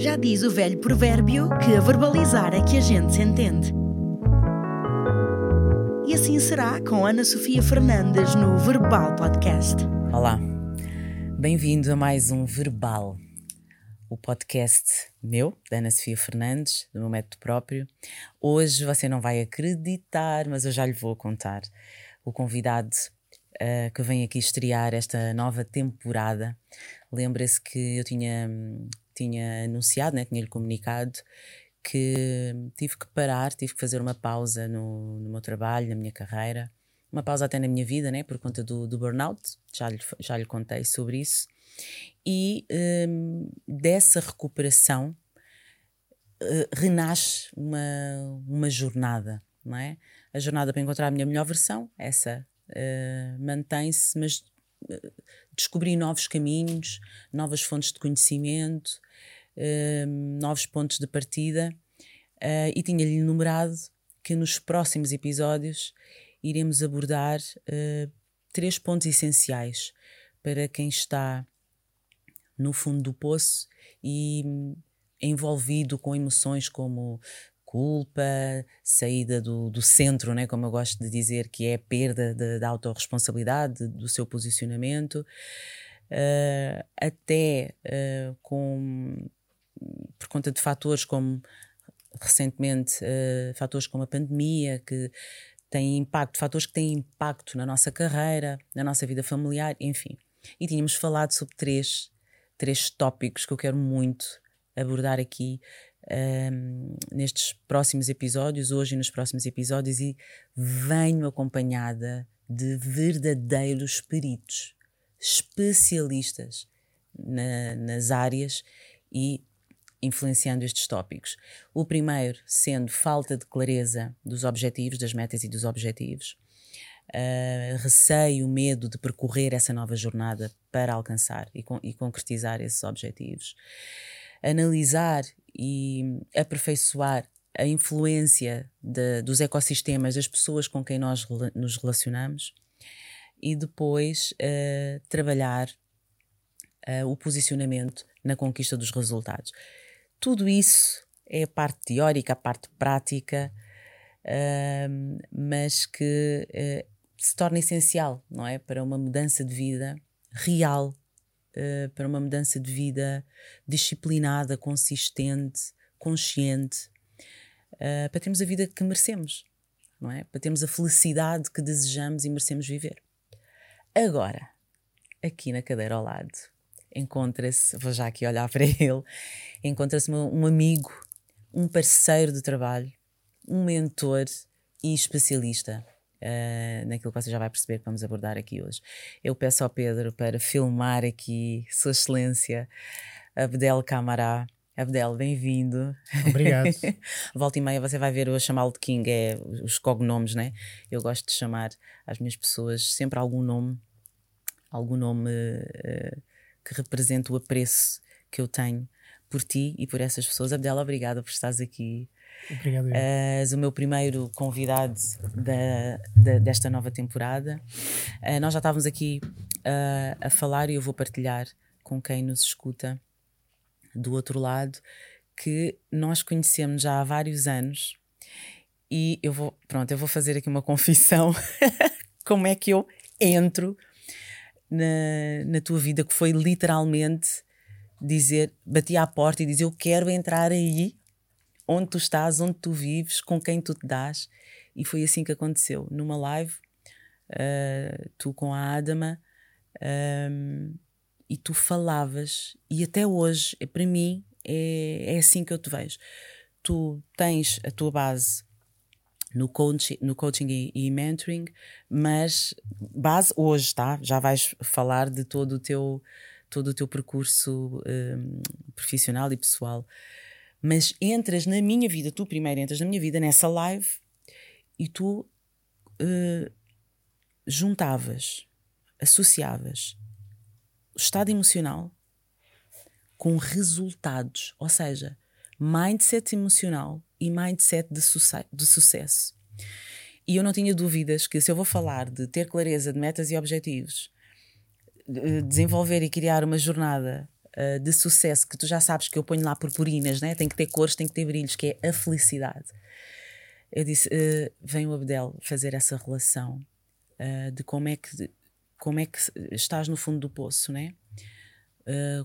Já diz o velho provérbio que a verbalizar é que a gente se entende. E assim será com Ana Sofia Fernandes no Verbal Podcast. Olá, bem-vindo a mais um Verbal, o podcast meu, da Ana Sofia Fernandes, do meu método próprio. Hoje você não vai acreditar, mas eu já lhe vou contar. O convidado uh, que vem aqui estrear esta nova temporada. Lembra-se que eu tinha tinha anunciado, né, tinha-lhe comunicado que tive que parar, tive que fazer uma pausa no, no, meu trabalho, na minha carreira, uma pausa até na minha vida, né, por conta do, do burnout, já lhe, já lhe contei sobre isso. E um, dessa recuperação uh, renasce uma, uma jornada, não é? A jornada para encontrar a minha melhor versão, essa uh, mantém-se, mas uh, descobri novos caminhos, novas fontes de conhecimento, uh, novos pontos de partida uh, e tinha-lhe enumerado que nos próximos episódios iremos abordar uh, três pontos essenciais para quem está no fundo do poço e envolvido com emoções como culpa, saída do, do centro, né, como eu gosto de dizer, que é perda da autorresponsabilidade, do seu posicionamento, uh, até uh, com por conta de fatores como recentemente uh, fatores como a pandemia que têm impacto, fatores que têm impacto na nossa carreira, na nossa vida familiar, enfim. E tínhamos falado sobre três, três tópicos que eu quero muito abordar aqui um, nestes próximos episódios, hoje e nos próximos episódios, e venho acompanhada de verdadeiros peritos, especialistas na, nas áreas e influenciando estes tópicos. O primeiro sendo falta de clareza dos objetivos, das metas e dos objetivos. Uh, receio, medo de percorrer essa nova jornada para alcançar e, con e concretizar esses objetivos. Analisar e aperfeiçoar a influência de, dos ecossistemas, das pessoas com quem nós nos relacionamos e depois uh, trabalhar uh, o posicionamento na conquista dos resultados. Tudo isso é a parte teórica, a parte prática, uh, mas que uh, se torna essencial, não é? Para uma mudança de vida real, uh, para uma mudança de vida disciplinada, consistente, consciente, uh, para termos a vida que merecemos, não é? Para termos a felicidade que desejamos e merecemos viver. Agora, aqui na cadeira ao lado, encontra-se, vou já aqui olhar para ele, encontra-se um amigo, um parceiro de trabalho, um mentor e especialista uh, naquilo que você já vai perceber que vamos abordar aqui hoje. Eu peço ao Pedro para filmar aqui Sua Excelência Abdel Camará. Abdel, bem-vindo. Obrigado. Volta e meia você vai ver eu chamá-lo de King, é os cognomes, né? Eu gosto de chamar às minhas pessoas sempre algum nome, algum nome uh, que represente o apreço que eu tenho por ti e por essas pessoas. Abdela, obrigada por estares aqui. Obrigado. És o meu primeiro convidado da, da desta nova temporada. Uh, nós já estávamos aqui uh, a falar e eu vou partilhar com quem nos escuta do outro lado que nós conhecemos já há vários anos e eu vou, pronto, eu vou fazer aqui uma confissão. Como é que eu entro na, na tua vida que foi literalmente dizer, bati à porta e dizer eu quero entrar aí onde tu estás, onde tu vives, com quem tu te dás. E foi assim que aconteceu. Numa live, uh, tu com a Adama, um, e tu falavas, e até hoje, é, para mim, é, é assim que eu te vejo. Tu tens a tua base no coaching, no coaching e, e, mentoring, mas base hoje, tá? Já vais falar de todo o teu, todo o teu percurso um, profissional e pessoal. Mas entras na minha vida, tu primeiro entras na minha vida nessa live e tu uh, juntavas, associavas o estado emocional com resultados, ou seja, mindset emocional e mindset de, suce de sucesso. E eu não tinha dúvidas que se eu vou falar de ter clareza de metas e objetivos, de desenvolver e criar uma jornada uh, de sucesso que tu já sabes que eu ponho lá purpurinas, né? tem que ter cores, tem que ter brilhos, que é a felicidade. Eu disse: uh, vem o Abdel fazer essa relação uh, de como é que como é que estás no fundo do poço, né?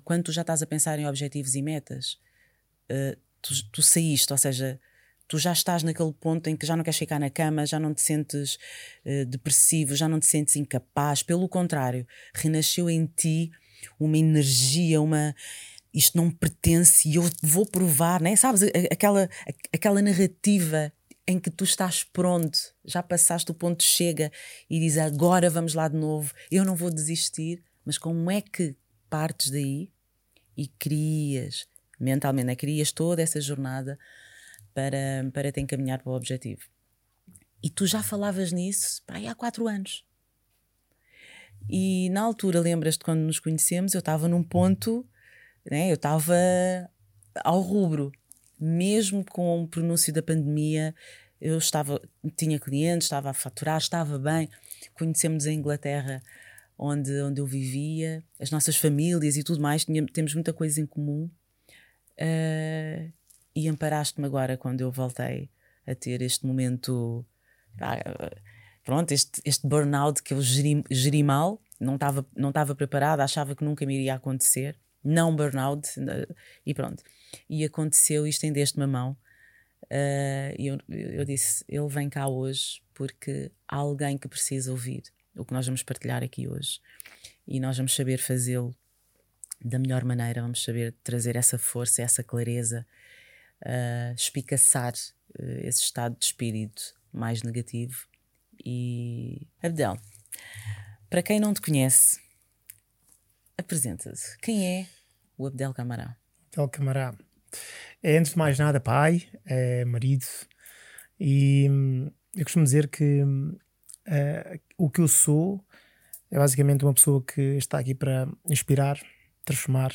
Quando tu já estás a pensar em objetivos e metas, tu, tu saíste, ou seja, tu já estás naquele ponto em que já não queres ficar na cama, já não te sentes uh, depressivo, já não te sentes incapaz. Pelo contrário, renasceu em ti uma energia, uma. Isto não me pertence e eu vou provar, né? Sabes? Aquela, aquela narrativa em que tu estás pronto, já passaste o ponto chega e diz agora vamos lá de novo, eu não vou desistir, mas como é que partes daí e crias mentalmente, né? crias toda essa jornada para, para te encaminhar para o objetivo. E tu já falavas nisso pá, há quatro anos. E na altura, lembras-te quando nos conhecemos, eu estava num ponto, né? eu estava ao rubro mesmo com o pronúncio da pandemia, eu estava, tinha clientes, estava a faturar, estava bem. Conhecemos a Inglaterra, onde, onde eu vivia, as nossas famílias e tudo mais, tinha, temos muita coisa em comum. Uh, e amparaste-me agora quando eu voltei a ter este momento. Pronto, este, este burnout que eu geri, geri mal, não estava não preparada, achava que nunca me iria acontecer. Não burnout, e pronto. E aconteceu isto em deste-me mão. Uh, e eu, eu disse: ele vem cá hoje porque há alguém que precisa ouvir o que nós vamos partilhar aqui hoje. E nós vamos saber fazê-lo da melhor maneira, vamos saber trazer essa força, essa clareza, uh, espicaçar uh, esse estado de espírito mais negativo. E Abdel, para quem não te conhece, apresenta-te. Quem é o Abdel Camará? Abdel Camará é, antes de mais nada, pai, é marido, e hum, eu costumo dizer que uh, o que eu sou é basicamente uma pessoa que está aqui para inspirar, transformar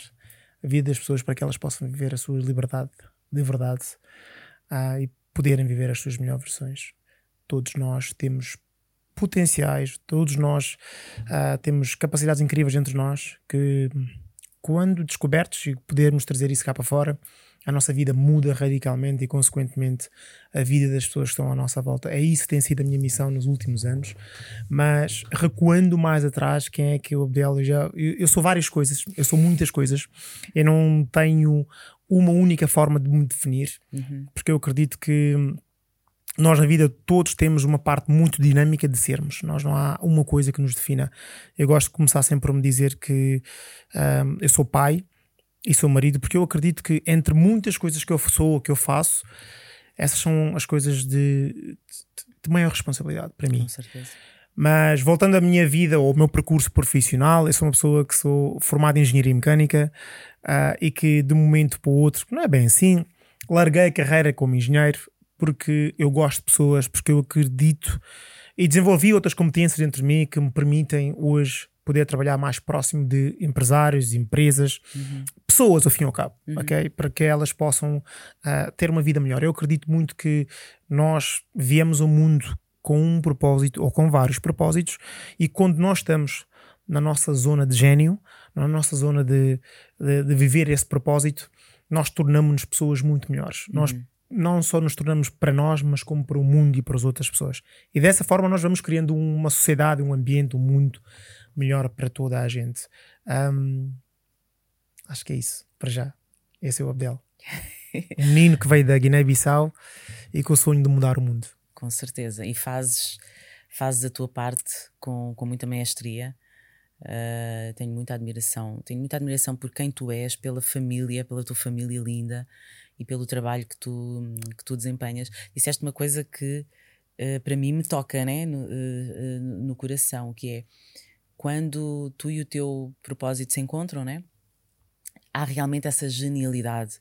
a vida das pessoas para que elas possam viver a sua liberdade de verdade uh, e poderem viver as suas melhores versões. Todos nós temos potenciais, todos nós uh, temos capacidades incríveis entre nós que, quando descobertos e podermos trazer isso cá para fora, a nossa vida muda radicalmente e, consequentemente, a vida das pessoas que estão à nossa volta. É isso que tem sido a minha missão nos últimos anos. Mas, recuando mais atrás, quem é que eu, Abdel? Eu, já, eu, eu sou várias coisas, eu sou muitas coisas. Eu não tenho uma única forma de me definir, uhum. porque eu acredito que nós na vida todos temos uma parte muito dinâmica de sermos. Nós não há uma coisa que nos defina. Eu gosto de começar sempre a me dizer que um, eu sou pai, e sou marido, porque eu acredito que entre muitas coisas que eu sou, que eu faço, essas são as coisas de, de, de maior responsabilidade para mim. Com certeza. Mas voltando à minha vida ou ao meu percurso profissional, eu sou uma pessoa que sou formada em engenharia mecânica uh, e que de um momento para o outro, não é bem assim, larguei a carreira como engenheiro porque eu gosto de pessoas, porque eu acredito e desenvolvi outras competências dentro de mim que me permitem hoje poder trabalhar mais próximo de empresários, empresas, uhum. pessoas ao fim e ao cabo, uhum. ok? Para que elas possam uh, ter uma vida melhor. Eu acredito muito que nós viemos ao mundo com um propósito ou com vários propósitos e quando nós estamos na nossa zona de gênio, na nossa zona de, de, de viver esse propósito, nós tornamos-nos pessoas muito melhores. Uhum. Nós não só nos tornamos para nós, mas como para o mundo e para as outras pessoas. E dessa forma nós vamos criando uma sociedade, um ambiente, um mundo melhor para toda a gente. Um, acho que é isso, para já. Esse é o Abdel. um menino que veio da Guiné-Bissau e com o sonho de mudar o mundo. Com certeza. E fazes, fazes a tua parte com, com muita maestria. Uh, tenho muita admiração. Tenho muita admiração por quem tu és, pela família, pela tua família linda e pelo trabalho que tu, que tu desempenhas. Disseste uma coisa que uh, para mim me toca né? no, uh, no coração, que é quando tu e o teu propósito se encontram, né? há realmente essa genialidade.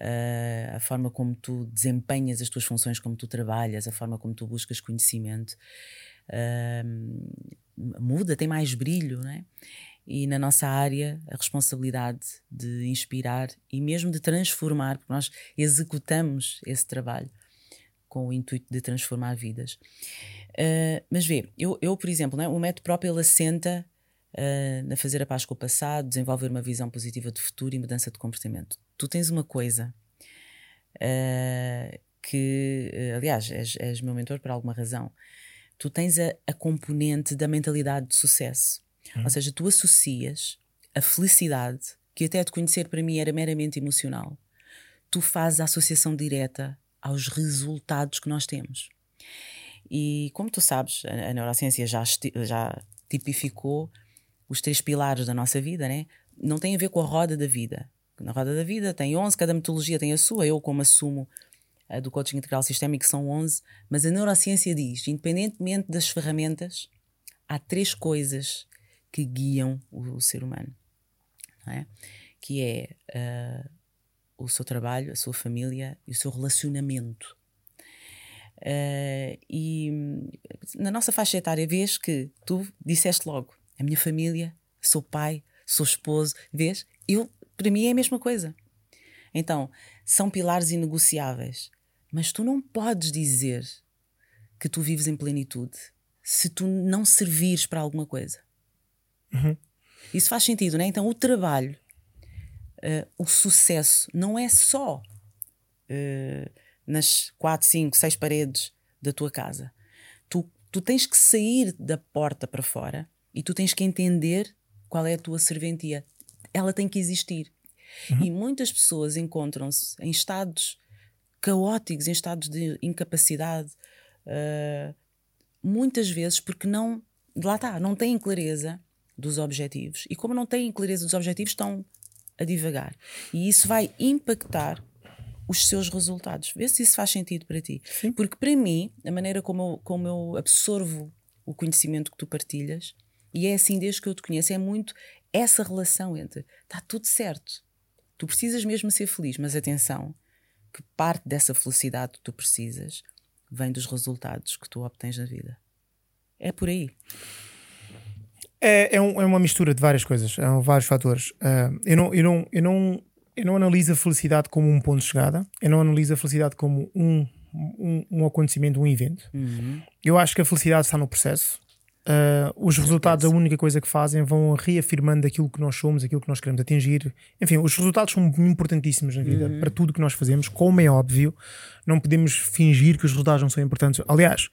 Uh, a forma como tu desempenhas as tuas funções, como tu trabalhas, a forma como tu buscas conhecimento muda, tem mais brilho, né? E na nossa área, a responsabilidade de inspirar e mesmo de transformar, porque nós executamos esse trabalho com o intuito de transformar vidas. Uh, mas vê, eu, eu por exemplo, né, o método próprio ele assenta uh, na fazer a paz com o passado, desenvolver uma visão positiva de futuro e mudança de comportamento. Tu tens uma coisa uh, que, aliás, és, és meu mentor por alguma razão. Tu tens a, a componente da mentalidade de sucesso. Ou seja, tu associas a felicidade, que até te conhecer para mim era meramente emocional, tu fazes a associação direta aos resultados que nós temos. E como tu sabes, a, a neurociência já, já tipificou os três pilares da nossa vida, né? não tem a ver com a roda da vida. Na roda da vida tem 11, cada metodologia tem a sua. Eu, como assumo a do coaching integral sistémico, são 11, mas a neurociência diz, independentemente das ferramentas, há três coisas que guiam o, o ser humano, é? que é uh, o seu trabalho, a sua família e o seu relacionamento. Uh, e na nossa faixa etária, vês que tu disseste logo: a minha família, sou pai, sou esposo, vês? Eu, para mim é a mesma coisa. Então, são pilares inegociáveis. Mas tu não podes dizer que tu vives em plenitude se tu não servires para alguma coisa. Uhum. Isso faz sentido, não é? Então, o trabalho, uh, o sucesso, não é só uh, nas quatro, cinco, seis paredes da tua casa. Tu, tu tens que sair da porta para fora e tu tens que entender qual é a tua serventia. Ela tem que existir. Uhum. E muitas pessoas encontram-se em estados caóticos, em estados de incapacidade, uh, muitas vezes porque não, lá está, não têm clareza dos objetivos. E como não têm clareza dos objetivos, estão a divagar. E isso vai impactar os seus resultados. Vê se isso faz sentido para ti. Sim. Porque para mim, a maneira como eu, como eu absorvo o conhecimento que tu partilhas, e é assim desde que eu te conheço, é muito essa relação entre está tudo certo. Tu precisas mesmo ser feliz, mas atenção, que parte dessa felicidade que tu precisas vem dos resultados que tu obtens na vida. É por aí. É, é, um, é uma mistura de várias coisas, há vários fatores. Uh, eu, não, eu, não, eu, não, eu não analiso a felicidade como um ponto de chegada, eu não analiso a felicidade como um, um, um acontecimento, um evento. Uhum. Eu acho que a felicidade está no processo. Uh, os resultados, a única coisa que fazem, vão reafirmando aquilo que nós somos, aquilo que nós queremos atingir. Enfim, os resultados são importantíssimos na vida, Uhum. para tudo que nós fazemos. Como é óbvio, não podemos fingir que os resultados não são importantes. Aliás,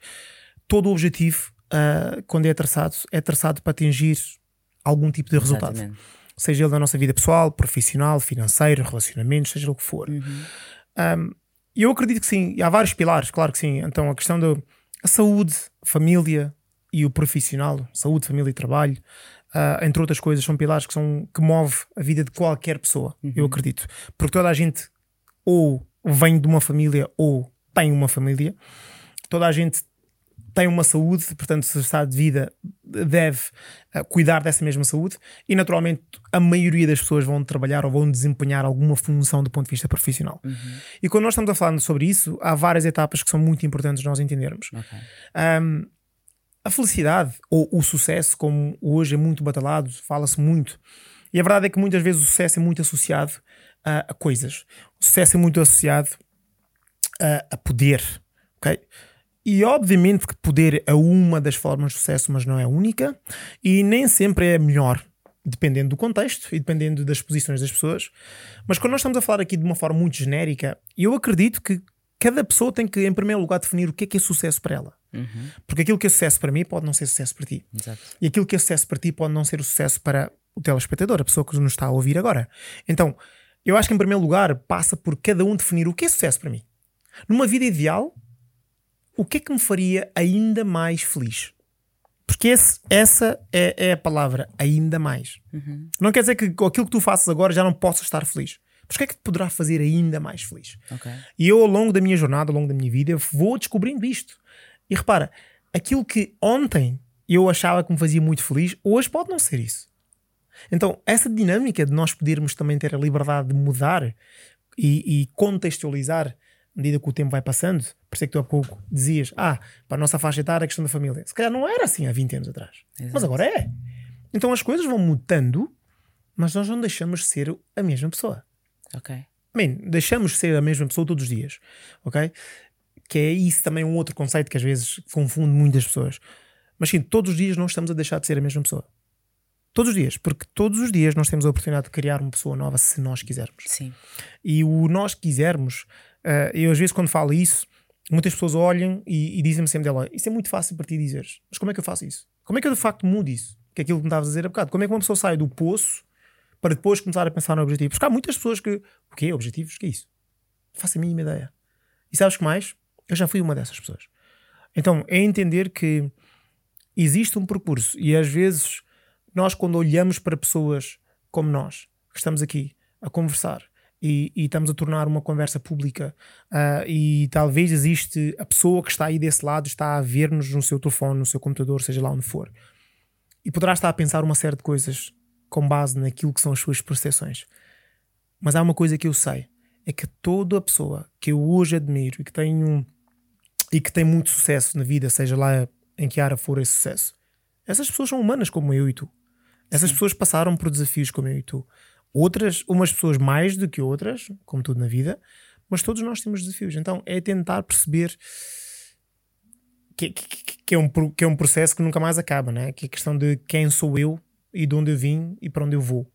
todo o objetivo, uh, quando é traçado, é traçado para atingir algum tipo de resultado. Exatamente. Seja ele da nossa vida pessoal, profissional, financeiro, relacionamentos, seja o que for. Uhum. Um, eu acredito que sim, há vários pilares, claro que sim. Então, a questão da saúde, família e o profissional, saúde, família e trabalho, uh, entre outras coisas, são pilares que, são, que move a vida de qualquer pessoa, eu acredito. Porque toda a gente ou vem de uma família ou tem uma família, toda a gente tem uma saúde, portanto, se está de vida, deve uh, cuidar dessa mesma saúde e, naturalmente, a maioria das pessoas vão trabalhar ou vão desempenhar alguma função do ponto de vista profissional. E quando nós estamos a falar sobre isso, há várias etapas que são muito importantes nós entendermos. Ok. Um, a felicidade ou o sucesso, como hoje é muito batalhado, fala-se muito. E a verdade é que muitas vezes o sucesso é muito associado a, a coisas. O sucesso é muito associado a, a poder, ok? E obviamente que poder é uma das formas de sucesso, mas não é a única. E nem sempre é a melhor, dependendo do contexto e dependendo das posições das pessoas. Mas quando nós estamos a falar aqui de uma forma muito genérica, eu acredito que cada pessoa tem que, em primeiro lugar, definir o que é que é sucesso para ela. Uhum. Porque aquilo que é sucesso para mim pode não ser sucesso para ti. Exato. E aquilo que é sucesso para ti pode não ser o sucesso para o telespectador, a pessoa que nos está a ouvir agora. Então, eu acho que em primeiro lugar passa por cada um definir o que é sucesso para mim. Numa vida ideal, o que é que me faria ainda mais feliz? Porque esse- essa é, é a palavra, ainda mais. Uhum. Não quer dizer que com aquilo que tu faças agora já não possas estar feliz. Mas o que é que te poderá fazer ainda mais feliz? Ok. E eu, ao longo da minha jornada, ao longo da minha vida, vou descobrindo isto. E repara, aquilo que ontem eu achava que me fazia muito feliz, hoje pode não ser isso. Então, essa dinâmica de nós podermos também ter a liberdade de mudar e, e contextualizar à medida que o tempo vai passando, por isso é que tu há pouco dizias, ah, para a nossa faixa etária, a questão da família. Se calhar não era assim há 20 anos atrás. Mas Exato. agora é. Então as coisas vão mudando, mas nós não deixamos de ser a mesma pessoa. Ok. Bem, deixamos de ser a mesma pessoa todos os dias, ok? Que é isso também um outro conceito que às vezes confunde muitas pessoas. Mas sim, todos os dias nós estamos a deixar de ser a mesma pessoa. Todos os dias, porque todos os dias nós temos a oportunidade de criar uma pessoa nova se nós quisermos. Sim. E o nós quisermos, uh, eu às vezes quando falo isso, muitas pessoas olham e, e dizem-me sempre dela: Isso é muito fácil para ti dizeres, mas como é que eu faço isso? Como é que eu de facto mudo isso? Que é aquilo que me estavas a dizer há bocado. Como é que uma pessoa sai do poço para depois começar a pensar no objetivo? Porque há muitas pessoas que. O quê? Objetivos? O que é isso? Faço a mínima ideia. E sabes que mais? Eu já fui uma dessas pessoas. Então é entender que existe um percurso e às vezes nós, quando olhamos para pessoas como nós, que estamos aqui a conversar e, e estamos a tornar uma conversa pública uh, e talvez existe a pessoa que está aí desse lado, está a ver-nos no seu telefone, no seu computador, seja lá onde for, e poderá estar a pensar uma série de coisas com base naquilo que são as suas percepções. Mas há uma coisa que eu sei, é que toda a pessoa que eu hoje admiro e que tem um, e que tem muito sucesso na vida, seja lá em que área for esse sucesso, essas pessoas são humanas como eu e tu. Essas Sim. pessoas passaram por desafios como eu e tu. Outras, umas pessoas mais do que outras, como tudo na vida, mas todos nós temos desafios. Então é tentar perceber que, que, que, é, um, que é um processo que nunca mais acaba, né? que é a questão de quem sou eu e de onde eu vim e para onde eu vou.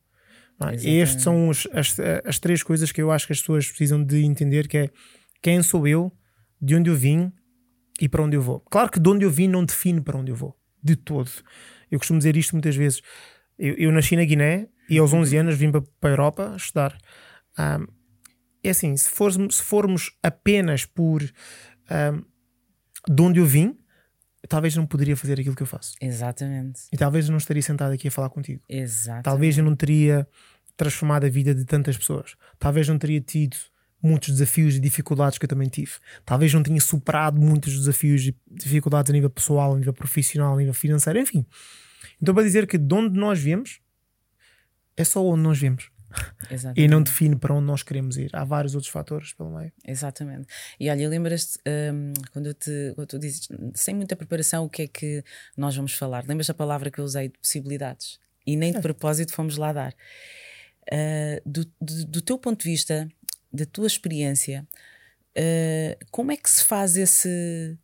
É? Estas são os, as, as três coisas que eu acho que as pessoas precisam de entender, que é quem sou eu, de onde eu vim e para onde eu vou. Claro que de onde eu vim não define para onde eu vou, de todo. Eu costumo dizer isto muitas vezes. Eu, eu nasci na Guiné e aos 11 anos vim para, a Europa estudar. Um, é assim, se formos, se formos apenas por um, de onde eu vim, talvez não poderia fazer aquilo que eu faço. Exatamente. E talvez eu não estaria sentado aqui a falar contigo. Exatamente. Talvez eu não teria transformado a vida de tantas pessoas. Talvez não teria tido muitos desafios e dificuldades que eu também tive. Talvez não tenha superado muitos desafios e dificuldades a nível pessoal, a nível profissional, a nível financeiro, enfim. Então, para dizer que de onde nós viemos, é só onde nós vemos. Exatamente. E não define para onde nós queremos ir. Há vários outros fatores pelo meio. Exatamente. E olha, lembras-te, um, quando, te, quando tu dizes, sem muita preparação, o que é que nós vamos falar? Lembras a palavra que eu usei de possibilidades? E nem de propósito fomos lá dar. Uh, do, do, do, teu ponto de vista, da tua experiência, uh, como é que se faz esse.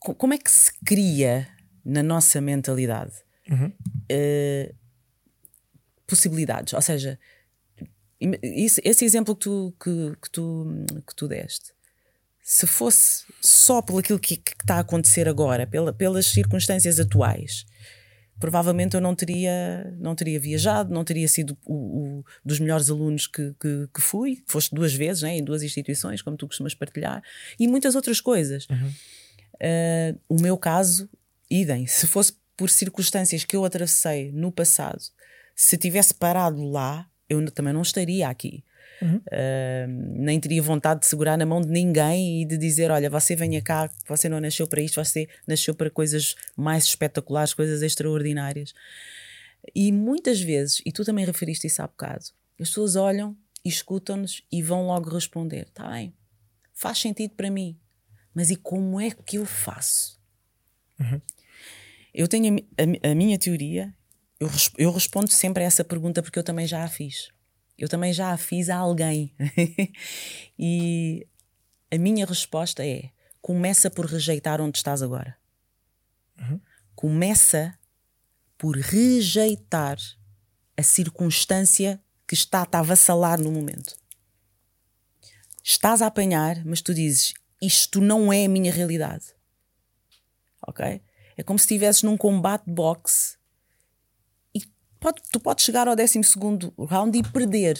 Como é que se cria na nossa mentalidade uhum. uh, possibilidades? Ou seja, esse, esse exemplo que tu, que, que, tu, que tu deste, se fosse só pelo aquilo que, que está a acontecer agora, pela, pelas circunstâncias atuais, provavelmente eu não teria, não teria viajado, não teria sido o, o dos melhores alunos que, que, que, fui. Foste duas vezes né, em duas instituições, como tu costumas partilhar, e muitas outras coisas. Uhum. Uh, o meu caso, idem. Se fosse por circunstâncias que eu atravessei no passado, se tivesse parado lá, eu também não estaria aqui. Uhum. Uh, nem teria vontade de segurar na mão de ninguém e de dizer: Olha, você venha cá, você não nasceu para isto, você nasceu para coisas mais espetaculares, coisas extraordinárias. E muitas vezes, e tu também referiste isso há bocado, as pessoas olham, escutam-nos e vão logo responder: Está bem, faz sentido para mim, mas e como é que eu faço? Uhum. Eu tenho a, a, a minha teoria, eu, eu respondo sempre a essa pergunta porque eu também já a fiz. Eu também já a fiz a alguém. e a minha resposta é: começa por rejeitar onde estás agora. Uhum. Começa por rejeitar a circunstância que está a avassalar no momento. Estás a apanhar, mas tu dizes: Isto não é a minha realidade. Ok? É como se estivesses num combate de boxe Pode, tu podes chegar ao 12 round e perder,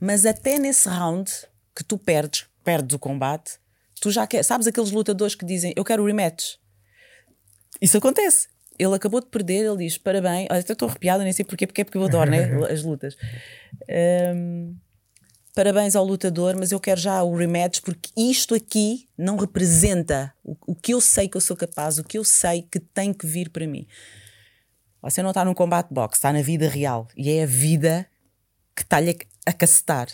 mas até nesse round que tu perdes, perdes o combate, tu já quer, sabes aqueles lutadores que dizem eu quero rematch. Isso acontece. Ele acabou de perder, ele diz parabéns. Olha, até estou arrepiada, nem sei porquê, porque é porque eu adoro né, as lutas. Um, parabéns ao lutador, mas eu quero já o rematch porque isto aqui não representa o, o que eu sei que eu sou capaz, o que eu sei que tem que vir para mim. Você não está num combate boxe, está na vida real. E é a vida que está-lhe a cacetar.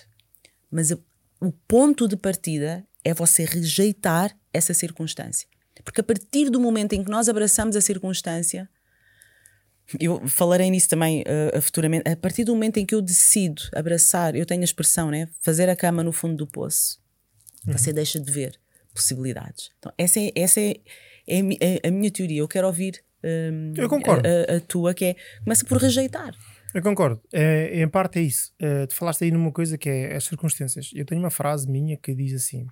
Mas o ponto de partida é você rejeitar essa circunstância. Porque a partir do momento em que nós abraçamos a circunstância, eu falarei nisso também uh, futuramente, a partir do momento em que eu decido abraçar, eu tenho a expressão, né? Fazer a cama no fundo do poço, uhum. você deixa de ver possibilidades. Então, essa é, essa é, é, é a minha teoria. Eu quero ouvir hum, Eu concordo. A, a tua, que é começa por rejeitar. Eu concordo. É, em parte é isso. É, tu falaste aí numa coisa que é as circunstâncias. Eu tenho uma frase minha que diz assim: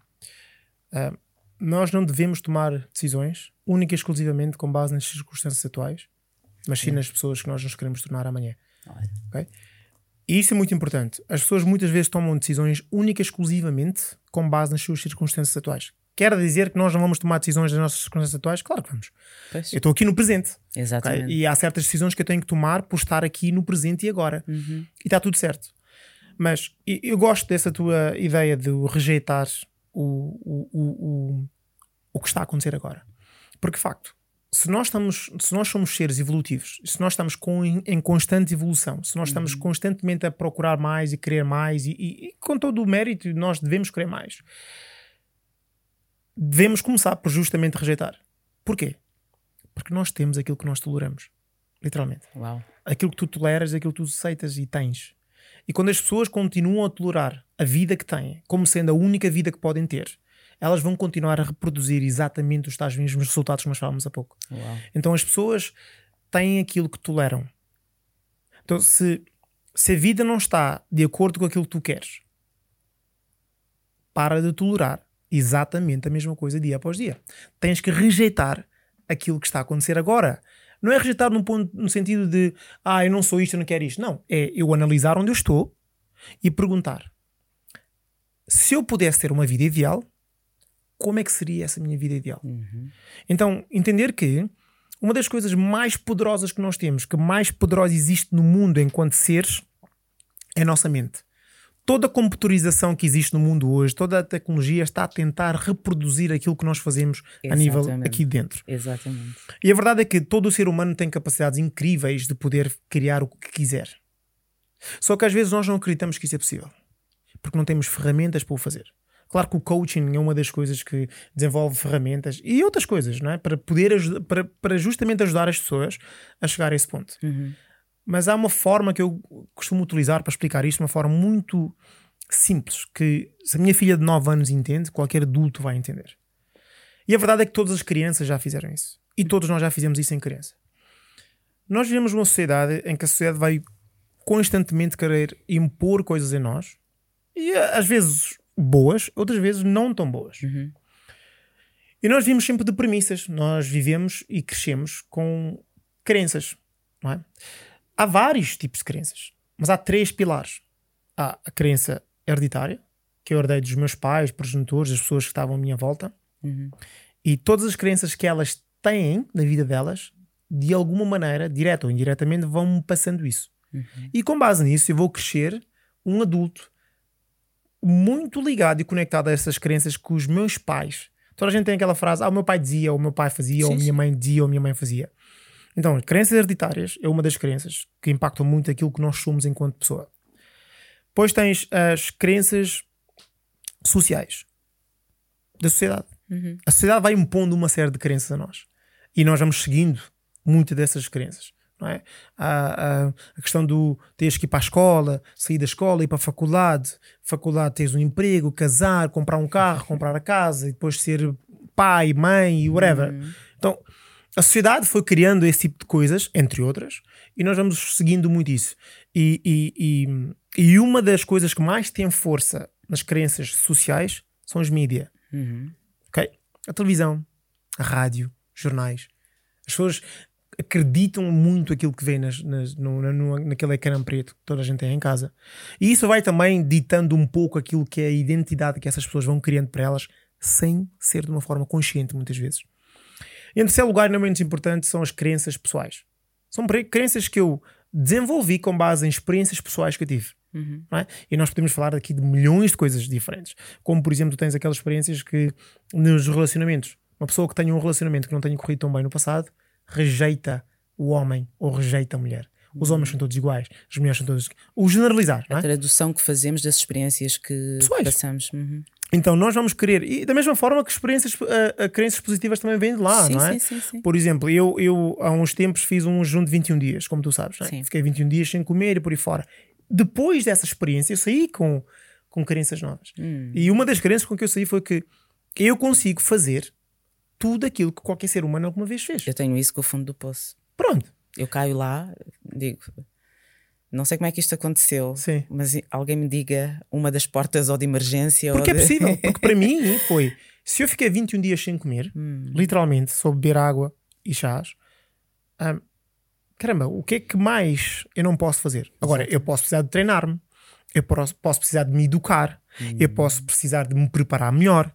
ah, Nós não devemos tomar decisões única e exclusivamente com base nas circunstâncias atuais, mas sim nas pessoas que nós nos queremos tornar amanhã. E isso é muito importante. As pessoas muitas vezes tomam decisões única e exclusivamente com base nas suas circunstâncias atuais. Quer dizer que nós não vamos tomar decisões nas nossas circunstâncias atuais? Claro que vamos. Pois, Eu estou aqui no presente. exatamente. E há certas decisões que eu tenho que tomar por estar aqui no presente e agora. Uhum. E está tudo certo. Mas eu gosto dessa tua ideia de rejeitar o, o, o, o, o que está a acontecer agora. Porque, de facto, se nós, estamos, se nós somos seres evolutivos, se nós estamos com, em, constante evolução, se nós estamos constantemente a procurar mais e querer mais, e, e- e com todo o mérito, nós devemos querer mais, devemos começar por justamente rejeitar. Porquê? Porque nós temos aquilo que nós toleramos. Literalmente Uau. aquilo que tu toleras, aquilo que tu aceitas e tens. E quando as pessoas continuam a tolerar a vida que têm como sendo a única vida que podem ter, elas vão continuar a reproduzir exatamente os tais mesmos resultados que nós falávamos há pouco. Uau. Então as pessoas têm aquilo que toleram. Então se, se a vida não está de acordo com aquilo que tu queres, para de tolerar exatamente a mesma coisa dia após dia. Tens que rejeitar aquilo que está a acontecer agora. Não é rejeitar num ponto, no sentido de ah, eu não sou isto, eu não quero isto. Não. É eu analisar onde eu estou e perguntar se eu pudesse ter uma vida ideal, como é que seria essa minha vida ideal? Uhum. Então, entender que uma das coisas mais poderosas que nós temos, que mais poderosa existe no mundo enquanto seres, é a nossa mente. Toda a computarização que existe no mundo hoje, toda a tecnologia está a tentar reproduzir aquilo que nós fazemos a nível Exatamente. aqui dentro. Exatamente. E a verdade é que todo o ser humano tem capacidades incríveis de poder criar o que quiser. Só que às vezes nós não acreditamos que isso é possível. Porque não temos ferramentas para o fazer. Claro que o coaching é uma das coisas que desenvolve ferramentas e outras coisas, não é? Para poder ajudar, para, para justamente ajudar as pessoas a chegar a esse ponto. Uhum. Mas há uma forma que eu costumo utilizar para explicar isto, uma forma muito simples, que se a minha filha de 9 anos entende, qualquer adulto vai entender. E a verdade é que todas as crianças já fizeram isso. E todos nós já fizemos isso em criança. Nós vivemos numa sociedade em que a sociedade vai constantemente querer impor coisas em nós, e eh, às vezes boas, outras vezes não tão boas. Uhum. E nós vivemos sempre de premissas. Nós vivemos e crescemos com crenças. Não é? Há vários tipos de crenças, mas há três pilares. Há a crença hereditária, que eu herdei dos meus pais, progenitores, das pessoas que estavam à minha volta, Uhum. e todas as crenças que elas têm na vida delas, de alguma maneira, direta ou indiretamente, vão-me passando isso. Uhum. E com base nisso, eu vou crescer um adulto muito ligado e conectado a essas crenças que os meus pais. Toda a gente tem aquela frase: ah, o meu pai dizia, ou o meu pai fazia, ou a Sim, minha sim. mãe dizia, ou a minha mãe fazia. Então, crenças hereditárias é uma das crenças que impactam muito aquilo que nós somos enquanto pessoa. Depois tens as crenças sociais da sociedade. Uhum. A sociedade vai impondo uma série de crenças a nós e nós vamos seguindo muitas dessas crenças. Não é? a, a, a questão do teres que ir para a escola, sair da escola, ir para a faculdade, faculdade teres um emprego, casar, comprar um carro, comprar a casa e depois ser pai, mãe e whatever. Uhum. Então, a sociedade foi criando esse tipo de coisas, entre outras, e nós vamos seguindo muito isso. E, e, e, e uma das coisas que mais tem força nas crenças sociais são os mídias. Uhum. Ok? A televisão, a rádio, jornais. As pessoas acreditam muito aquilo que vê nas, nas, no, no, naquele ecrã preto que toda a gente tem em casa. E isso vai também ditando um pouco aquilo que é a identidade que essas pessoas vão criando para elas, sem ser de uma forma consciente, muitas vezes. Em terceiro lugar, não menos importante, são as crenças pessoais. São crenças que eu desenvolvi com base em experiências pessoais que eu tive. Uhum. é? E nós podemos falar aqui de milhões de coisas diferentes. Como, por exemplo, tu tens aquelas experiências que nos relacionamentos, uma pessoa que tenha um relacionamento que não tenha corrido tão bem no passado, rejeita o homem ou rejeita a mulher. Os homens são todos iguais, as mulheres são todas. O generalizar, não A é? tradução que fazemos das experiências que Pessoais. passamos. Uhum. Então nós vamos querer, e da mesma forma que experiências, a crenças positivas também vêm de lá, sim, não é? sim, sim, sim. Por exemplo, eu, eu há uns tempos fiz um jejum de 21 dias, como tu sabes, é? Fiquei 21 dias sem comer e por aí fora. Depois dessa experiência, eu saí com, com crenças novas. Hum. E uma das crenças com que eu saí foi que eu consigo fazer tudo aquilo que qualquer ser humano alguma vez fez. Eu tenho isso com o fundo do poço. Pronto. Eu caio lá, digo, não sei como é que isto aconteceu, Sim. mas alguém me diga uma das portas ou de emergência. Porque é de... possível. Porque para mim foi: se eu fiquei 21 dias sem comer, Hum. literalmente, só beber água e chás, hum, caramba, o que é que mais eu não posso fazer? Agora, eu posso precisar de treinar-me, eu posso, posso precisar de me educar, eu Hum. posso precisar de me preparar melhor,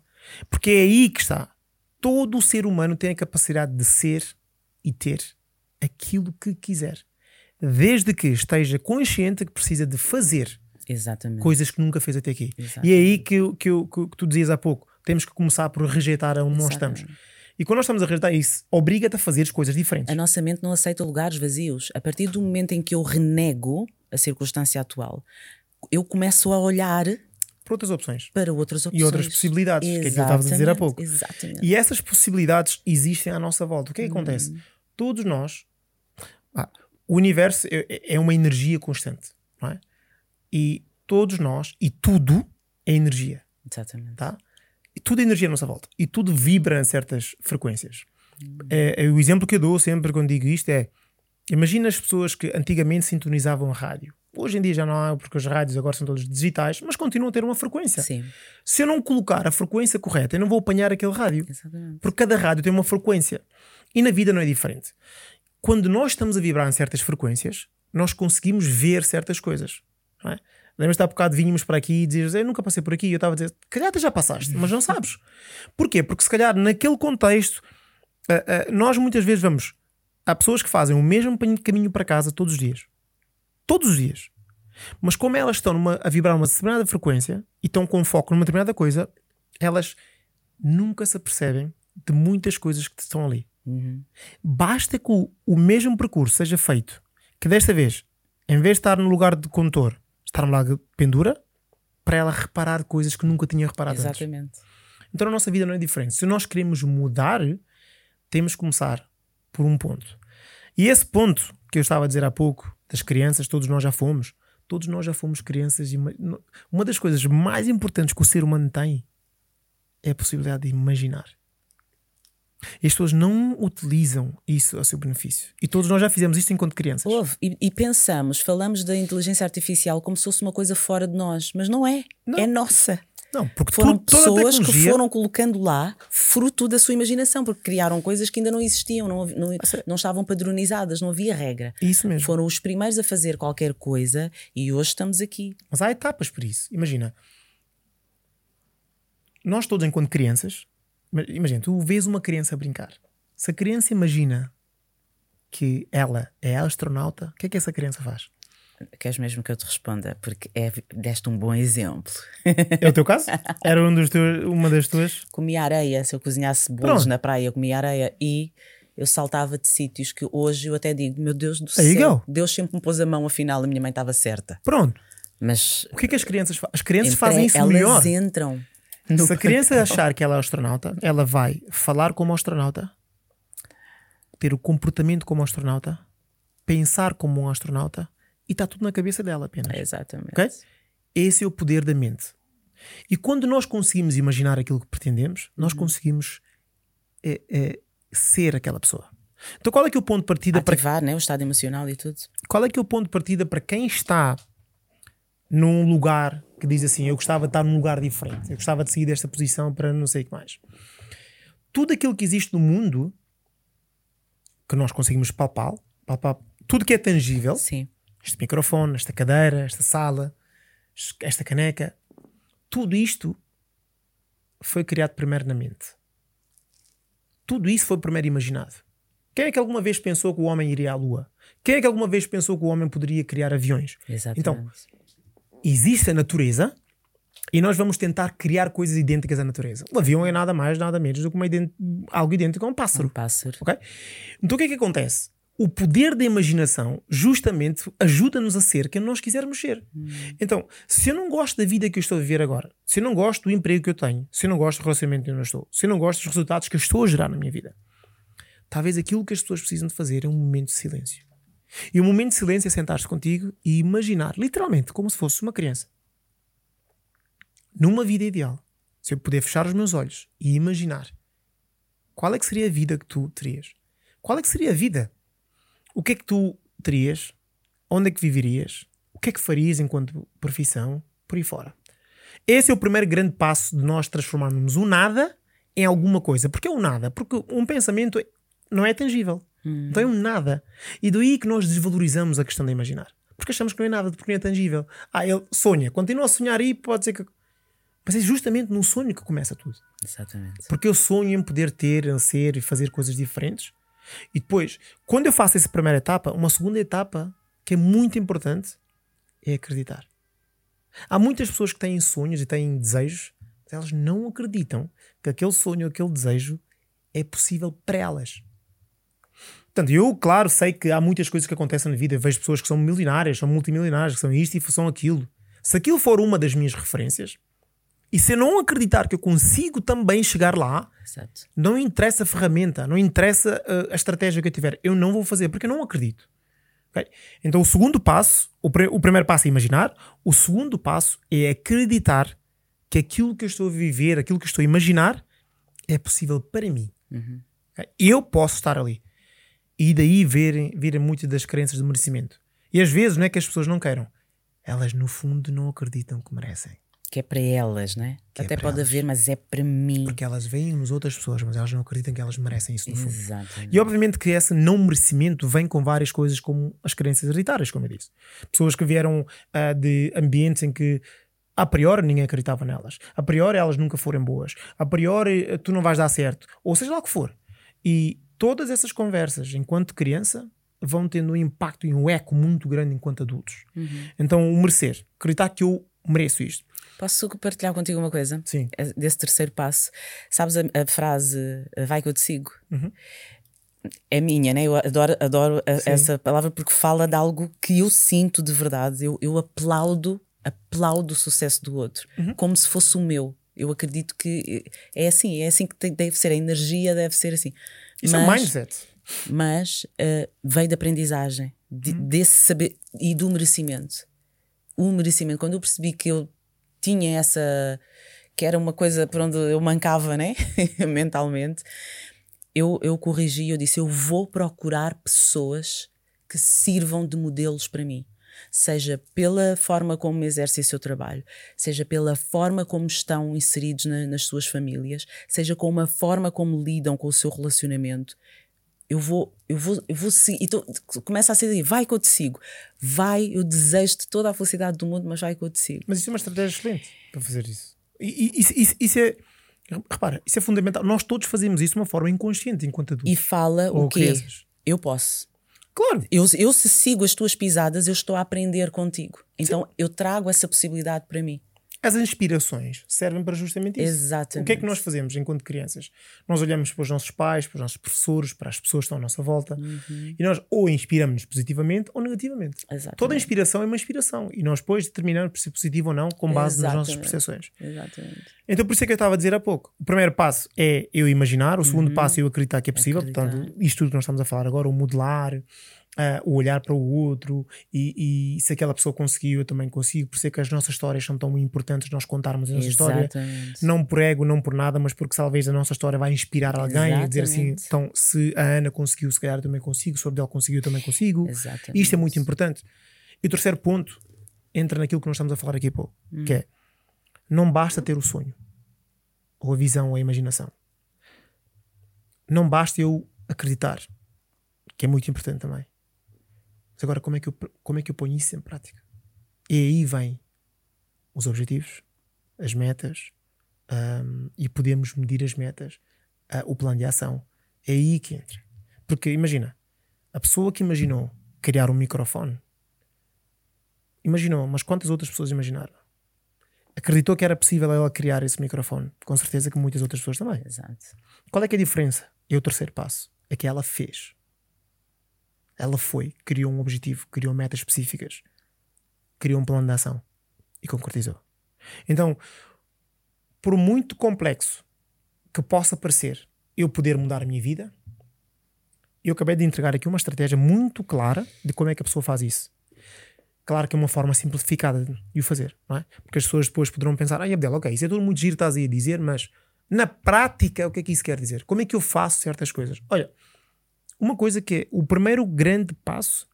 porque é aí que está. Todo o ser humano tem a capacidade de ser e ter aquilo que quiser, desde que esteja consciente que precisa de fazer Exatamente. coisas que nunca fez até aqui. Exatamente. E é aí que, eu- que, eu- que, que tu dizias há pouco. Temos que começar por rejeitar onde nós estamos. Exatamente. E quando nós estamos a rejeitar isso, obriga-te a fazer as coisas diferentes. A nossa mente não aceita lugares vazios. A partir do momento em que eu renego a circunstância atual, eu começo a olhar Por outras opções. para outras opções. E outras possibilidades, que é que estavas a dizer há Exatamente, pouco. Exatamente. E essas possibilidades existem à nossa volta. O que é que acontece? Hum. Todos nós. ah, o universo é, é uma energia constante. Não é? E todos nós, e tudo é energia. Exatamente. tá? E tudo é energia à nossa volta. E tudo vibra em certas frequências. É, é o exemplo que eu dou sempre quando digo isto é: imagina as pessoas que antigamente sintonizavam a rádio. Hoje em dia já não há, porque os rádios agora são todos digitais, mas continuam a ter uma frequência. Sim, Se eu não colocar a frequência correta, eu não vou apanhar aquele rádio. exatamente. Porque cada rádio tem uma frequência. E na vida não é diferente. Quando nós estamos a vibrar em certas frequências, nós conseguimos ver certas coisas. Não é? Lembras-te há bocado vínhamos para aqui e dizias, eu nunca passei por aqui. Eu estava a dizer, calhar tu já passaste, mas não sabes. Porquê? Porque se calhar naquele contexto, ah, ah, nós muitas vezes vamos. Há pessoas que fazem o mesmo caminho para casa todos os dias. Todos os dias. Mas como elas estão numa- a vibrar uma determinada frequência e estão com foco numa determinada coisa, elas nunca se apercebem de muitas coisas que estão ali. Uhum. Basta que o, o mesmo percurso seja feito, que desta vez, em vez de estar no lugar de condutor, estar no lado de pendura, para ela reparar coisas que nunca tinha reparado antes. Exatamente. Então a nossa vida não é diferente. Se nós queremos mudar, temos que começar por um ponto. E esse ponto que eu estava a dizer há pouco, das crianças, todos nós já fomos. Todos nós já fomos crianças. e ma- Uma das coisas mais importantes que o ser humano tem é a possibilidade de imaginar. E as pessoas não utilizam isso a seu benefício. E todos nós já fizemos isto enquanto crianças. Houve. E, e pensamos, falamos da inteligência artificial como se fosse uma coisa fora de nós, mas não é. Não. É nossa. Não, porque Foram tu- pessoas que foram colocando lá fruto da sua imaginação, porque criaram coisas que ainda não existiam, não, não, não estavam padronizadas, não havia regra. Isso mesmo. Foram os primeiros a fazer qualquer coisa e hoje estamos aqui. Mas há etapas por isso. Imagina, nós todos, enquanto crianças, imagina, tu vês uma criança brincar. Se a criança imagina que ela é astronauta, o que é que essa criança faz? Queres mesmo que eu te responda? Porque é, deste um bom exemplo. É o teu caso? Era um dos teus- uma das tuas. comia areia, se eu cozinhasse bolos Pronto. na praia, eu comia areia e eu saltava de sítios que hoje eu até digo, meu Deus do you céu, go. Deus sempre me pôs a mão, afinal a minha mãe estava certa. Pronto. Mas O que é que as crianças fazem? As crianças entre fazem isso elas melhor. entram. No Se a criança achar que ela é astronauta, ela vai falar como astronauta, ter o comportamento como astronauta, pensar como um astronauta e está tudo na cabeça dela apenas. Exatamente. Ok? Esse é o poder da mente. E quando nós conseguimos imaginar aquilo que pretendemos, nós conseguimos é, é, ser aquela pessoa. Então, qual é que é o ponto de partida para Ativar né, o estado emocional e tudo. qual é que é o ponto de partida para quem está num lugar que diz assim, eu gostava de estar num lugar diferente, eu gostava de sair desta posição para não sei o que mais. Tudo aquilo que existe no mundo que nós conseguimos palpar, palpar tudo que é tangível, Sim. este microfone, esta cadeira, esta sala, esta caneca, tudo isto foi criado primeiro na mente. Tudo isso foi primeiro imaginado. Quem é que alguma vez pensou que o homem iria à lua? Quem é que alguma vez pensou que o homem poderia criar aviões? Exatamente. Então, existe a natureza e nós vamos tentar criar coisas idênticas à natureza. O avião é nada mais, nada menos do que uma ident- algo idêntico a um pássaro. um pássaro. Ok? Então o que é que acontece? O poder da imaginação justamente ajuda-nos a ser quem nós quisermos ser. Então, se eu não gosto da vida que eu estou a viver agora, se eu não gosto do emprego que eu tenho, se eu não gosto do relacionamento onde eu estou, se eu não gosto dos resultados que eu estou a gerar na minha vida, talvez aquilo que as pessoas precisam de fazer é um momento de silêncio. E o momento de silêncio é sentar-se contigo e imaginar, literalmente, como se fosse uma criança. Numa vida ideal, se eu puder fechar os meus olhos e imaginar qual é que seria a vida que tu terias? Qual é que seria a vida? O que é que tu terias? Onde é que viverias? O que é que farias enquanto profissão? Por aí fora. Esse é o primeiro grande passo de nós transformarmos o nada em alguma coisa. Porque é o nada? Porque um pensamento não é tangível. Hum. É um nada. E daí que nós desvalorizamos a questão de imaginar. Porque achamos que não é nada, porque não é tangível. Ah, ele sonha. Continua a sonhar aí, pode ser que. Mas é justamente no sonho que começa tudo. Exatamente. Porque eu sonho em poder ter, ser e fazer coisas diferentes. E depois, quando eu faço essa primeira etapa, uma segunda etapa que é muito importante é acreditar. Há muitas pessoas que têm sonhos e têm desejos, mas elas não acreditam que aquele sonho, aquele desejo é possível para elas. Portanto, eu, claro, sei que há muitas coisas que acontecem na vida. vejo pessoas que são milionárias, são multimilionárias, que são isto e são aquilo. Se aquilo for uma das minhas referências, e se eu não acreditar que eu consigo também chegar lá, Exato. não interessa a ferramenta, não interessa a, a, estratégia que eu tiver, eu não vou fazer porque eu não acredito. Okay? Então, o segundo passo, o, o primeiro passo é imaginar, o segundo passo é acreditar que aquilo que eu estou a viver, aquilo que eu estou a imaginar, é possível para mim. Uhum. Okay? Eu posso estar ali. E daí virem, virem muitas das crenças de merecimento. E às vezes não é que as pessoas não queiram, elas no fundo não acreditam que merecem. Que é para elas, né? Que é Até para pode elas. haver, mas é para mim. Porque elas veem nos outras pessoas, mas elas não acreditam que elas merecem isso no fundo. Exatamente. E obviamente que esse não merecimento vem com várias coisas como as crenças hereditárias, como eu disse. Pessoas que vieram ah, de ambientes em que a priori ninguém acreditava nelas. A priori elas nunca foram boas. A priori tu não vais dar certo. Ou seja lá o que for. E todas essas conversas, enquanto criança, vão tendo um impacto e um eco muito grande enquanto adultos. Uhum. Então, o merecer. Acreditar que eu mereço isto. Posso partilhar contigo uma coisa? Sim. É Desse terceiro passo. Sabes a, a frase vai que eu te sigo? Uhum. É minha, né? Eu adoro, adoro a, essa palavra porque fala de algo que eu sinto de verdade. Eu, eu aplaudo, aplaudo o sucesso do outro, Uhum. como se fosse o meu. Eu acredito que é assim, é assim que deve ser. A energia deve ser assim. Isso é um Mas- mindset. mas eh, veio da aprendizagem, de- desse saber e do merecimento. O merecimento, quando eu percebi que eu tinha essa, que era uma coisa por onde eu mancava, né? mentalmente, eu, eu corrigi, eu disse: eu vou procurar pessoas que sirvam de modelos para mim. Seja pela forma como exercem o seu trabalho, seja pela forma como estão inseridos na- nas suas famílias, seja com a forma como lidam com o seu relacionamento. Eu vou, eu vou, eu vou seguir. Então, começa a ser vai que eu te sigo. Vai, eu desejo-te toda a felicidade do mundo, mas vai que eu te sigo. Mas isso é uma estratégia excelente para fazer isso. E, e- isso, isso- isso é. Repara, isso é fundamental. Nós todos fazemos isso de uma forma inconsciente enquanto adultos. E fala Ou o quê? crianças. Eu posso. Claro. Eu, eu, se sigo as tuas pisadas, eu estou a aprender contigo. Então, eu trago essa possibilidade para mim. As inspirações servem para justamente isso. Exatamente. O que é que nós fazemos enquanto crianças? Nós olhamos para os nossos pais, para os nossos professores, para as pessoas que estão à nossa volta Uhum. e nós ou inspiramos-nos positivamente ou negativamente. Exatamente. Toda inspiração é uma inspiração e nós depois determinamos por ser positivo ou não com base nas nossas Exatamente. percepções. Exatamente. Então por isso é que eu estava a dizer há pouco. O primeiro passo é eu imaginar, o segundo passo é eu acreditar que é possível. Uhum. Acreditar. Portanto, isto tudo que nós estamos a falar agora, o modelar, ah, o olhar para o outro e, e se aquela pessoa conseguiu, eu também consigo. Por é que as nossas histórias são tão importantes nós contarmos a nossa história. Exatamente. Não por ego, não por nada, mas porque talvez a nossa história vai inspirar alguém a dizer assim: Exatamente. então, se a Ana conseguiu, se calhar eu também consigo, se o Abdel conseguiu, eu também consigo. Exatamente. Isto é muito importante. E o terceiro ponto entra naquilo que nós estamos a falar aqui há pouco, que é não basta ter o sonho, ou a visão, ou a imaginação. Não basta eu acreditar, que é muito importante também. Mas agora, como é que eu, como é que eu ponho isso em prática? E aí vem os objetivos, as metas, hum, e podemos medir as metas, ah, o plano de ação. É aí que entra. Porque imagina, a pessoa que imaginou criar um microfone, imaginou, mas quantas outras pessoas imaginaram? Acreditou que era possível ela criar esse microfone? Com certeza que muitas outras pessoas também. Exato. Qual é que é a diferença? É o terceiro passo. É que ela fez. Ela foi, criou um objetivo, criou metas específicas, criou um plano de ação e concretizou. Então, por muito complexo que possa parecer eu poder mudar a minha vida, eu acabei de entregar aqui uma estratégia muito clara de como é que a pessoa faz isso. Claro que é uma forma simplificada de o fazer, não é? Porque as pessoas depois poderão pensar, ai Abdel, ok, isso é tudo muito giro, estás aí a dizer, mas Na prática, o que é que isso quer dizer? Como é que eu faço certas coisas? Olha, uma coisa que é o primeiro grande passo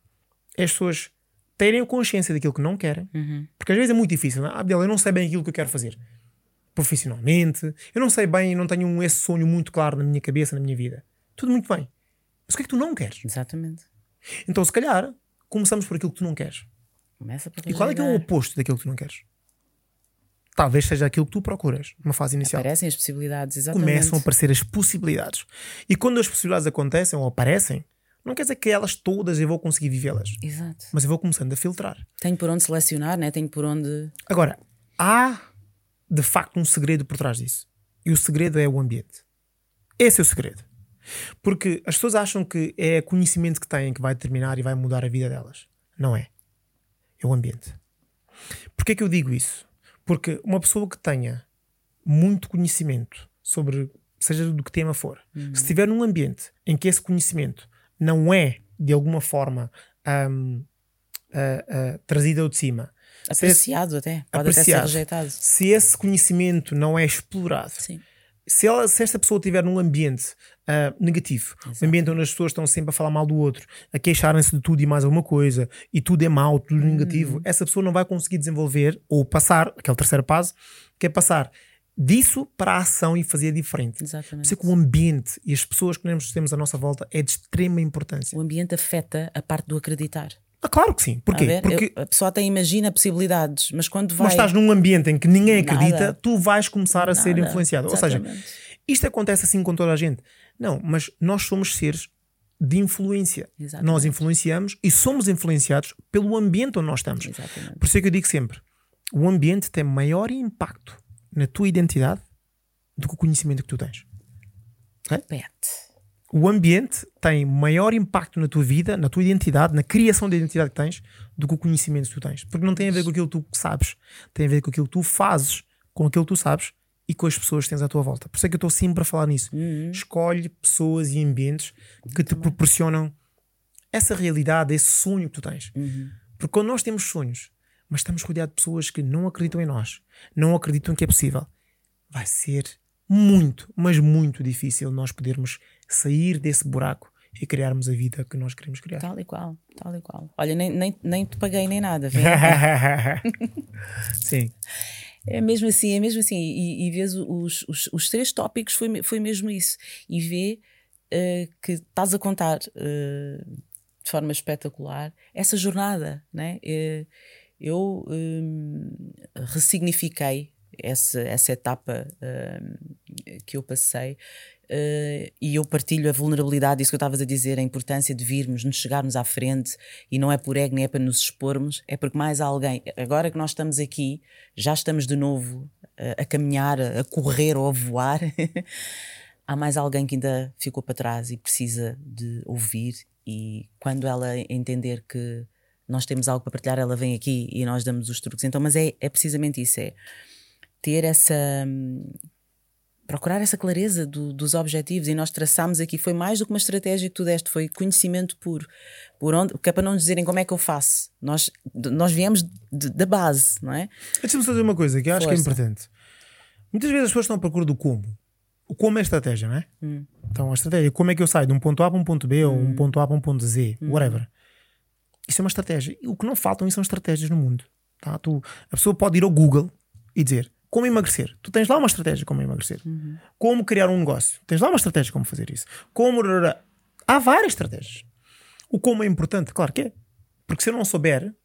é as pessoas terem consciência daquilo que não querem, Uhum. porque às vezes é muito difícil. Não é? Ah, Abdel, eu não sei bem aquilo que eu quero fazer profissionalmente, eu não sei bem, não tenho um- esse sonho muito claro na minha cabeça, na minha vida. Tudo muito bem. Mas o que é que tu não queres? Exatamente. Então, se calhar, começamos por aquilo que tu não queres. Começa por E qual é que é o oposto daquilo que tu não queres? Talvez seja aquilo que tu procuras, numa fase inicial. Aparecem as possibilidades, exatamente. Começam a aparecer as possibilidades. E quando as possibilidades acontecem ou aparecem, não quer dizer que elas todas eu vou conseguir vivê-las. Exato. Mas eu vou começando a filtrar. Tenho por onde selecionar, né? tenho por onde. Agora, há de facto um segredo por trás disso. E o segredo é o ambiente. Esse é o segredo. Porque as pessoas acham que é conhecimento que têm que vai determinar e vai mudar a vida delas. Não é. É o ambiente. Porquê que eu digo isso? Porque uma pessoa que tenha muito conhecimento sobre, seja do que tema for, se estiver num ambiente em que esse conhecimento não é, de alguma forma, hum, ah, ah, trazido ao de cima, esse- Apreciado até. Pode até ser apreciado. rejeitado. se esse conhecimento não é explorado, Sim. Se, ela, se esta pessoa estiver num ambiente ah, negativo, um ambiente onde as pessoas estão sempre a falar mal do outro, a queixarem-se de tudo e mais alguma coisa, e tudo é mau, tudo é negativo, Hum. essa pessoa não vai conseguir desenvolver ou passar, aquele terceiro passo, que é passar disso para a ação e fazer diferente. Por Exatamente. isso é que o ambiente e as pessoas que nós temos à nossa volta é de extrema importância. O ambiente afeta a parte do acreditar. Ah, claro que sim. Porquê? a? Porque Eu- a pessoa até imagina possibilidades, mas quando vai. mas estás num ambiente em que ninguém Nada. acredita, tu vais começar a ser Nada. influenciado. Ou seja, Exatamente. isto acontece assim com toda a gente. Não, mas nós somos seres de influência. Exatamente. Nós influenciamos e somos influenciados pelo ambiente onde nós estamos. Exatamente. Por isso é que eu digo sempre: o ambiente tem maior impacto na tua identidade do que o conhecimento que tu tens. Pet. O ambiente tem maior impacto na tua vida, na tua identidade, na criação da identidade que tens, do que o conhecimento que tu tens. Porque não tem a ver com aquilo que tu sabes, tem a ver com aquilo que tu fazes, com aquilo que tu sabes e com as pessoas que tens à tua volta. Por isso é que eu estou sempre a falar nisso. Escolhe pessoas e ambientes que te proporcionam essa realidade, esse sonho que tu tens. Porque quando nós temos sonhos, mas estamos rodeados de pessoas que não acreditam em nós, não acreditam que é possível, vai ser muito, mas muito difícil nós podermos sair desse buraco e criarmos a vida que nós queremos criar. Tal e qual, tal e qual. Olha, nem, nem, nem te paguei nem nada. Sim. É mesmo assim, é mesmo assim. E, e vês os, os, os três tópicos, foi, foi mesmo isso. E vê eh, que estás a contar eh, de forma espetacular essa jornada, né? Eh, eu hum, ressignifiquei essa, essa etapa que eu passei eh, e eu partilho a vulnerabilidade, isso que eu estavas a dizer, a importância de virmos, nos chegarmos à frente e não é por ego nem é para nos expormos, é porque mais alguém, agora que nós estamos aqui, já estamos de novo eh, a caminhar, a a correr ou a voar, há mais alguém que ainda ficou para trás e precisa de ouvir e quando ela entender que nós temos algo para partilhar, ela vem aqui e nós damos os truques. Então, mas é, é precisamente isso, é ter essa hum, procurar essa clareza do- dos objetivos e nós traçámos aqui foi mais do que uma estratégia que tu deste, foi conhecimento puro por onde, que é para não nos dizerem como é que eu faço nós, nós viemos da base, não é? Deixa-me só dizer uma coisa que eu acho que é importante. Muitas vezes as pessoas estão à procura do como. O como é a estratégia, não é? Hum. Então a estratégia, como é que eu saio de um ponto A para um ponto B ou um ponto A para um ponto Z, Hum. whatever. Isso é uma estratégia. E o que não faltam são estratégias no mundo. Tá? Tu, a pessoa pode ir ao Google e dizer como emagrecer. Tu tens lá uma estratégia como emagrecer. Uhum. Como criar um negócio. Tens lá uma estratégia como fazer isso. Como. Há várias estratégias. O como é importante, claro que é. Porque se eu não souber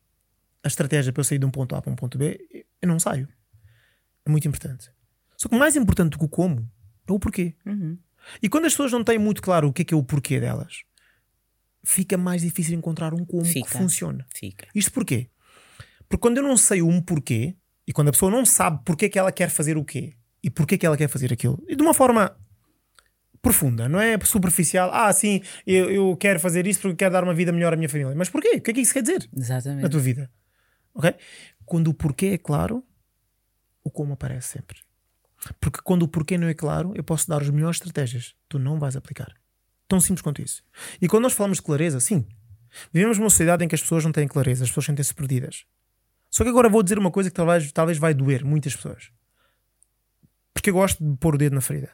a estratégia para eu sair de um ponto A para um ponto B, eu não saio. É muito importante. Só que mais importante do que o como é o porquê. Uhum. E quando as pessoas não têm muito claro o que é que é o porquê delas, fica mais difícil encontrar um como Fica. que funciona. Fica. Isto porquê? Porque quando eu não sei um porquê, e quando a pessoa não sabe porquê que ela quer fazer o quê, e porquê que ela quer fazer aquilo, e de uma forma profunda, não é superficial, ah, sim, eu, eu quero fazer isso porque quero dar uma vida melhor à minha família. Mas porquê? O que é que isso quer dizer na Exatamente. tua vida? Ok? Quando o porquê é claro, o como aparece sempre. Porque quando o porquê não é claro, eu posso dar as melhores estratégias. Tu não vais aplicar. Tão simples quanto isso. E quando nós falamos de clareza, sim. Vivemos numa sociedade em que as pessoas não têm clareza, as pessoas sentem-se perdidas. Só que agora vou dizer uma coisa que talvez, talvez vai doer muitas pessoas. Porque eu gosto de pôr o dedo na ferida.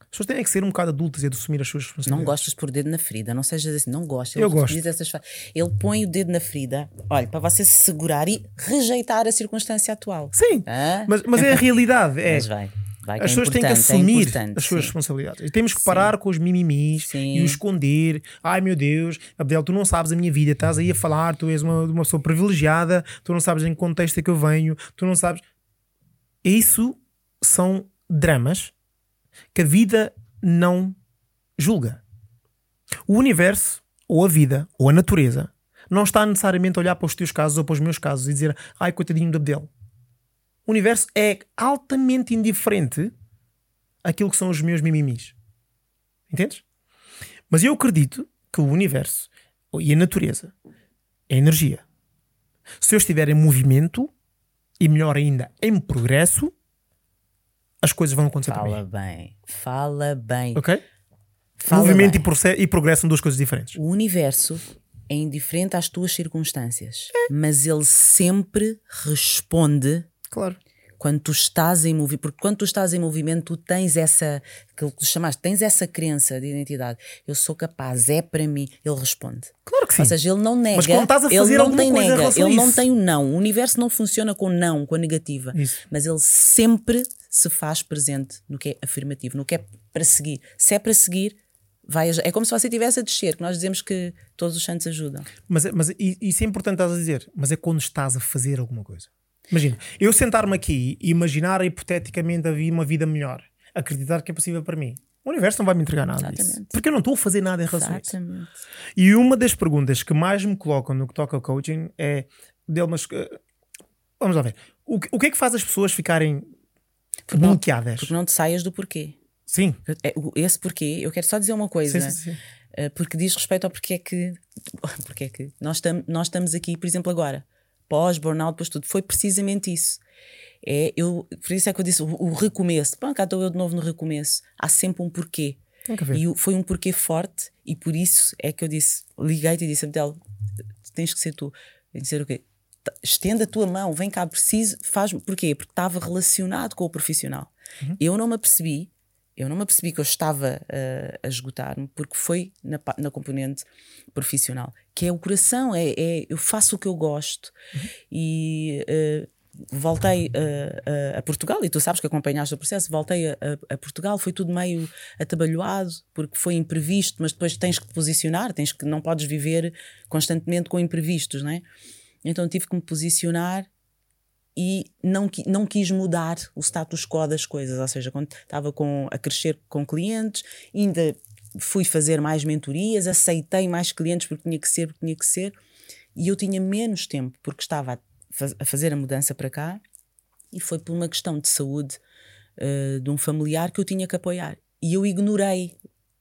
As pessoas têm que ser um bocado adultas e assumir as suas responsabilidades. Não gostas de pôr o dedo na ferida, não sejas assim, não gosta. Eu gosto. essas Ele põe o dedo na ferida, olha, para você se segurar e rejeitar a circunstância atual. Sim, Hã? mas, mas é a realidade. É. Mas vai. Vai As é pessoas têm que é assumir importante, as suas sim. responsabilidades. E temos que parar com os mimimis Sim. e o esconder. Ai meu Deus, Abdel, tu não sabes a minha vida, estás aí a falar, tu és uma, uma pessoa privilegiada, tu não sabes em que contexto é que eu venho, tu não sabes. Isso são dramas que a vida não julga. O universo, ou a vida, ou a natureza, não está necessariamente a olhar para os teus casos ou para os meus casos e dizer ai coitadinho do Abdel. O universo é altamente indiferente àquilo que são os meus mimimis. Entendes? Mas eu acredito que o universo e a natureza é energia. Se eu estiver em movimento e melhor ainda, em progresso, as coisas vão acontecer Fala mim. bem, fala bem. Ok? Fala movimento e, bem. proce- e progresso são duas coisas diferentes. O universo é indiferente às tuas circunstâncias, mas ele sempre responde Claro. quando tu estás em movimento, porque quando tu estás em movimento, tu tens essa, aquilo que tu chamaste, tens essa crença de identidade. Eu sou capaz, é para mim. Ele responde. Claro que sim. Ou seja, ele não nega. Mas quando estás a ele fazer não alguma tem nega, ele não tem o não. O universo não funciona com não, com a negativa. Isso. Mas ele sempre se faz presente no que é afirmativo, no que é para seguir. Se é para seguir, vai. É como se você estivesse a descer, que nós dizemos que todos os santos ajudam. Mas, é- mas i- isso é importante estás a dizer, mas é quando estás a fazer alguma coisa. Imagina, eu sentar-me aqui e imaginar hipoteticamente a vi- uma vida melhor, acreditar que é possível para mim. O universo não vai me entregar nada disso. Exatamente. Porque eu não estou a fazer nada em relação a isso. Exatamente. E uma das perguntas que mais me colocam no que toca ao coaching é dele, mas eh, vamos lá ver. O, que- o que é que faz as pessoas ficarem não- bloqueadas? Porque não te saias do porquê. Sim. É, Esse porquê, eu quero só dizer uma coisa. Sim, sim, sim. Uh, porque diz respeito ao porquê é que, porque é que nós, tam, nós estamos aqui, por exemplo, agora, pós, burnout, pós tudo, foi precisamente isso. É, eu, por isso é que eu disse o, o recomeço. Pá, cá estou eu de novo no recomeço. Há sempre um porquê. Tem que haver. E foi um porquê forte, e por isso é que eu disse, liguei-te e disse, Abdel, tens que ser tu. Que ser o quê? Estenda a tua mão, vem cá, preciso, faz Porquê? Porque estava relacionado com o profissional. Eu não me apercebi, eu não me apercebi que eu estava uh, a esgotar-me, porque foi na, na componente profissional, que é o coração, é, é- eu faço o que eu gosto. E uh, voltei uh, a, a Portugal, e tu sabes que acompanhaste o processo, voltei a, a- a Portugal, foi tudo meio atabalhoado, porque foi imprevisto, mas depois tens que te posicionar, tens que, não podes viver constantemente com imprevistos, não é? Então tive que me posicionar e não, não quis mudar o status quo das coisas, ou seja, quando estava com, a crescer com clientes, ainda fui fazer mais mentorias, aceitei mais clientes porque tinha que ser, porque tinha que ser, e eu tinha menos tempo porque estava a, faz- a fazer a mudança para cá e foi por uma questão de saúde eh, de um familiar que eu tinha que apoiar. E eu ignorei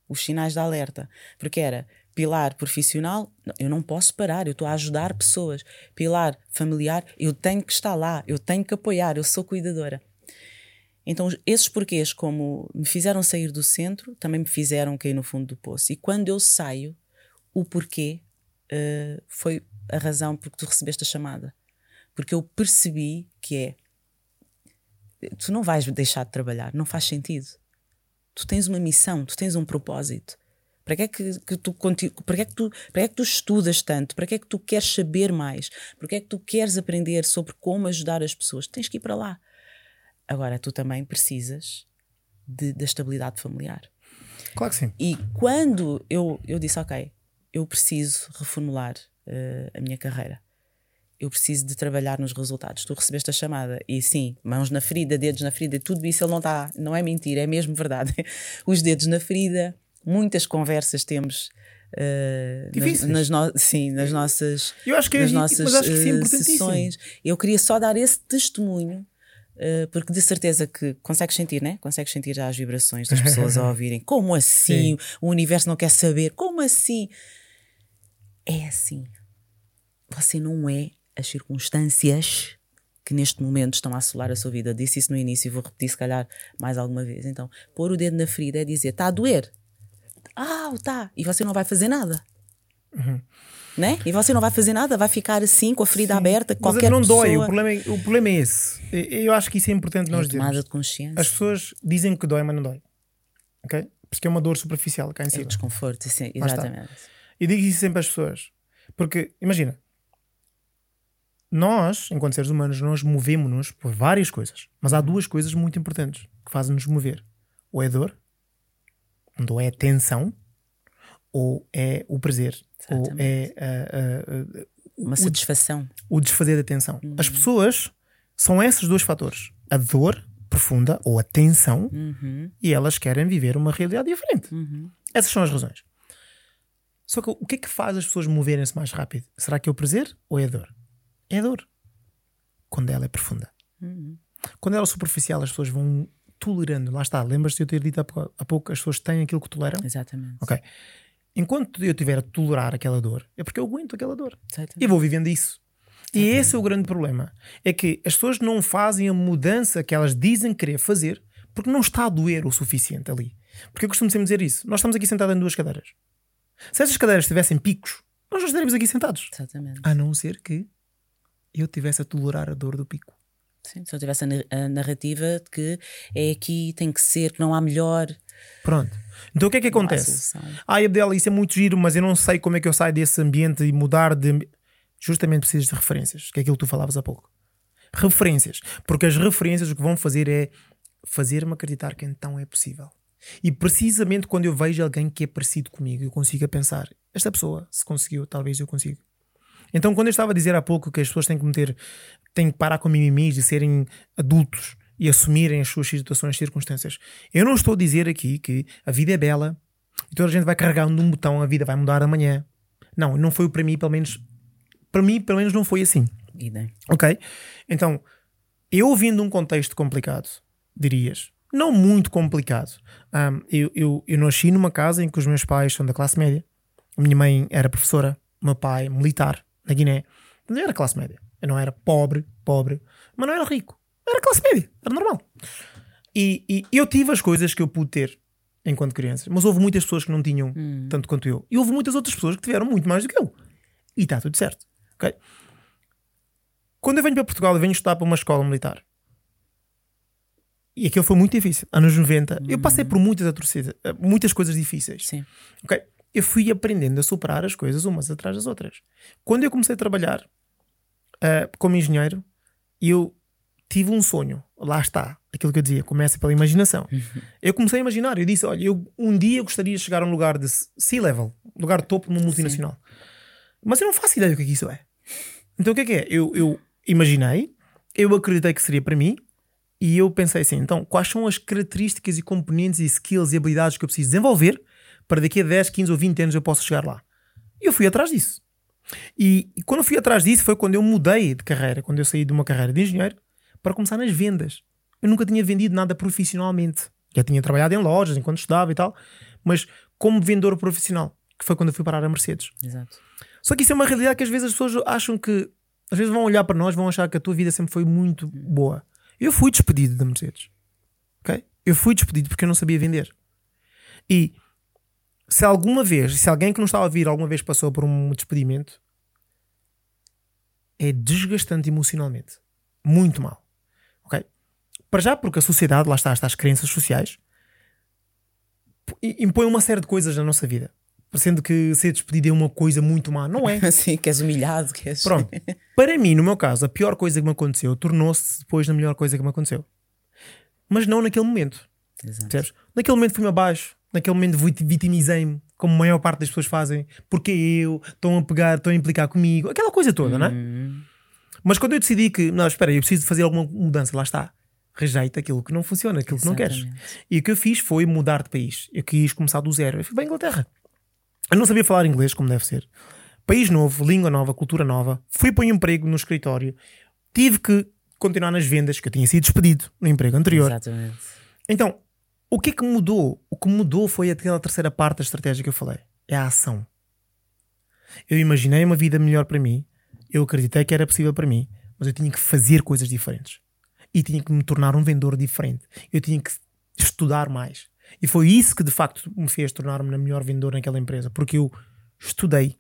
os sinais de alerta, porque era pilar profissional, eu não posso parar, eu estou a ajudar pessoas. Pilar familiar, eu tenho que estar lá, eu tenho que apoiar, eu sou cuidadora. Então, esses porquês, como me fizeram sair do centro, também me fizeram cair no fundo do poço. E quando eu saio, o porquê eh, foi a razão porque tu recebeste a chamada. Porque eu percebi que é tu não vais deixar de trabalhar, não faz sentido. Tu tens uma missão, tu tens um propósito. Para que é que, que tu para que é que tu, para que é que tu estudas tanto? Para que é que tu queres saber mais? Para que é que tu queres aprender sobre como ajudar as pessoas? Tens que ir para lá. Agora, tu também precisas de- da estabilidade familiar. Claro que sim. E quando eu, eu disse, ok, eu preciso reformular eh, a minha carreira, eu preciso de trabalhar nos resultados. Tu recebeste a chamada e sim, mãos na ferida, dedos na ferida, tudo isso ele não está, não é mentira, é mesmo verdade. Os dedos na ferida, muitas conversas temos. eh, nas, Difíceis. nas no- sim, nas nossas, Eu acho que é- nas mas nossas acho que é eh, sessões. Eu queria só dar esse testemunho Uh, porque de certeza que consegues sentir, né? Consegues sentir já as vibrações das pessoas a ouvirem. Como assim? O universo não quer saber. Como assim? É assim. Você não é as circunstâncias que neste momento estão a assolar a sua vida. Disse isso no início e vou repetir se calhar mais alguma vez. Então, pôr o dedo na ferida é dizer: está a doer. Ah, está. E você não vai fazer nada. Né? E você não vai fazer nada, vai ficar assim, com a ferida Sim. aberta, Mas qualquer não pessoa. dói, o problema, é, o problema é esse. Eu acho que isso é importante nós é tomada dizermos. de consciência. As pessoas dizem que dói, mas não dói. Ok? Porque é uma dor superficial cá em É cima. o desconforto, sim, exatamente. E digo isso sempre às pessoas. Porque, imagina, nós, enquanto seres humanos, nós movemos-nos por várias coisas. Mas há duas coisas muito importantes que fazem-nos mover. Ou é dor, ou é tensão, ou é o prazer, ou é ah, ah, ah, Uma satisfação. o desfazer da tensão. As pessoas são esses dois fatores. A dor profunda ou a tensão Uhum, e elas querem viver uma realidade diferente. uhum. Essas são as razões. Só que o que é que faz as pessoas moverem-se mais rápido? Será que é o prazer ou é a dor? É a dor. Quando ela é profunda. Uhum. Quando ela é superficial, as pessoas vão tolerando. Lá está. Lembras-te de eu ter dito há pouco, há pouco, as pessoas têm aquilo que toleram? Exatamente. Ok. Enquanto eu estiver a tolerar aquela dor, é porque eu aguento aquela dor. Exatamente. E vou vivendo isso. E esse é o grande problema. É que as pessoas não fazem a mudança que elas dizem querer fazer porque não está a doer o suficiente ali. Porque eu costumo sempre dizer isso. Nós estamos aqui sentados em duas cadeiras. Se essas cadeiras tivessem picos, nós não estaríamos aqui sentados. Exatamente. A não ser que eu tivesse a tolerar a dor do pico. Sim, se eu tivesse a na- a narrativa de que é aqui, tem que ser, que não há melhor. Pronto. Então o que é que acontece? Ai, Abdel, isso é muito giro, mas eu não sei como é que eu saio desse ambiente e mudar de. ambi-" Justamente precisas de referências, que é aquilo que tu falavas há pouco. Referências. Porque as referências o que vão fazer é fazer-me acreditar que então é possível. E precisamente quando eu vejo alguém que é parecido comigo, eu consigo pensar: esta pessoa, se conseguiu, talvez eu consiga. Então, quando eu estava a dizer há pouco que as pessoas têm que meter, têm que parar com mimimis e serem adultos e assumirem as suas situações e circunstâncias, eu não estou a dizer aqui que a vida é bela e toda a gente vai carregar num botão, a vida vai mudar amanhã. Não, não foi para mim, pelo menos. Para mim, pelo menos, não foi assim. Idem. Ok? Então, eu vindo um contexto complicado, dirias, não muito complicado. Ahm, eu, eu, eu nasci numa casa em que os meus pais são da classe média. A minha mãe era professora, o meu pai militar na Guiné. Eu era classe média. Eu não era pobre, pobre, mas não era rico. Era classe média, era normal. E, e eu tive as coisas que eu pude ter enquanto criança, mas houve muitas pessoas que não tinham tanto quanto eu. E houve muitas outras pessoas que tiveram muito mais do que eu. E está tudo certo. ok? Quando eu venho para Portugal, eu venho estudar para uma escola militar. E aquilo foi muito difícil. Anos 90, eu passei por muitas atrocidades, muitas coisas difíceis. Sim. Ok? Eu fui aprendendo a superar as coisas umas atrás das outras. Quando eu comecei a trabalhar ah, como engenheiro, eu tive um sonho. Lá está. Aquilo que eu dizia, começa pela imaginação. Eu comecei a imaginar. Eu disse: Olha, eu um dia gostaria de chegar a um lugar de C-level, lugar de topo numa multinacional. Mas eu não faço ideia do que é que isso é. Então o que é que é? Eu, eu imaginei, eu acreditei que seria para mim, e eu pensei assim: então, quais são as características e componentes e skills e habilidades que eu preciso desenvolver para daqui a 10, 15 ou 20 anos eu possa chegar lá? E eu fui atrás disso. E, e quando eu fui atrás disso foi quando eu mudei de carreira, quando eu saí de uma carreira de engenheiro para começar nas vendas. Eu nunca tinha vendido nada profissionalmente. Já tinha trabalhado em lojas enquanto estudava e tal, mas como vendedor profissional, que foi quando eu fui parar a Mercedes. Exato. Só que isso é uma realidade que às vezes as pessoas acham que. Às vezes vão olhar para nós, vão achar que a tua vida sempre foi muito boa. Eu fui despedido da Mercedes. Ok? Eu fui despedido porque eu não sabia vender. E se alguma vez, se alguém que não estava a vir alguma vez passou por um despedimento, é desgastante emocionalmente. Muito mal. Ok? Para já, porque a sociedade, lá está, estas crenças sociais, impõe uma série de coisas na nossa vida. Parecendo que ser despedido é uma coisa muito má. Não é. Assim, que és humilhado, que és. Pronto. Para mim, no meu caso, a pior coisa que me aconteceu tornou-se depois na melhor coisa que me aconteceu. Mas não naquele momento. Exato. Percebes? Naquele momento fui-me abaixo. Naquele momento vit- vitimizei-me, como a maior parte das pessoas fazem. Porque eu, estão a pegar, estão a implicar comigo. Aquela coisa toda, não é? Hum, Mas quando eu decidi que, não, espera, eu preciso fazer alguma mudança, lá está. Rejeita aquilo que não funciona, aquilo que não queres. Exatamente. E o que eu fiz foi mudar de país. Eu quis começar do zero. Eu fui para a Inglaterra. Eu não sabia falar inglês como deve ser. País novo, língua nova, cultura nova. Fui para um emprego no escritório. Tive que continuar nas vendas, que eu tinha sido despedido no emprego anterior. Exatamente. Então, o que é que mudou? O que mudou foi aquela terceira parte da estratégia que eu falei. É a ação. Eu imaginei uma vida melhor para mim. Eu acreditei que era possível para mim. Mas eu tinha que fazer coisas diferentes. E tinha que me tornar um vendedor diferente. Eu tinha que estudar mais. E foi isso que de facto me fez tornar-me na melhor vendedor naquela empresa. Porque eu estudei.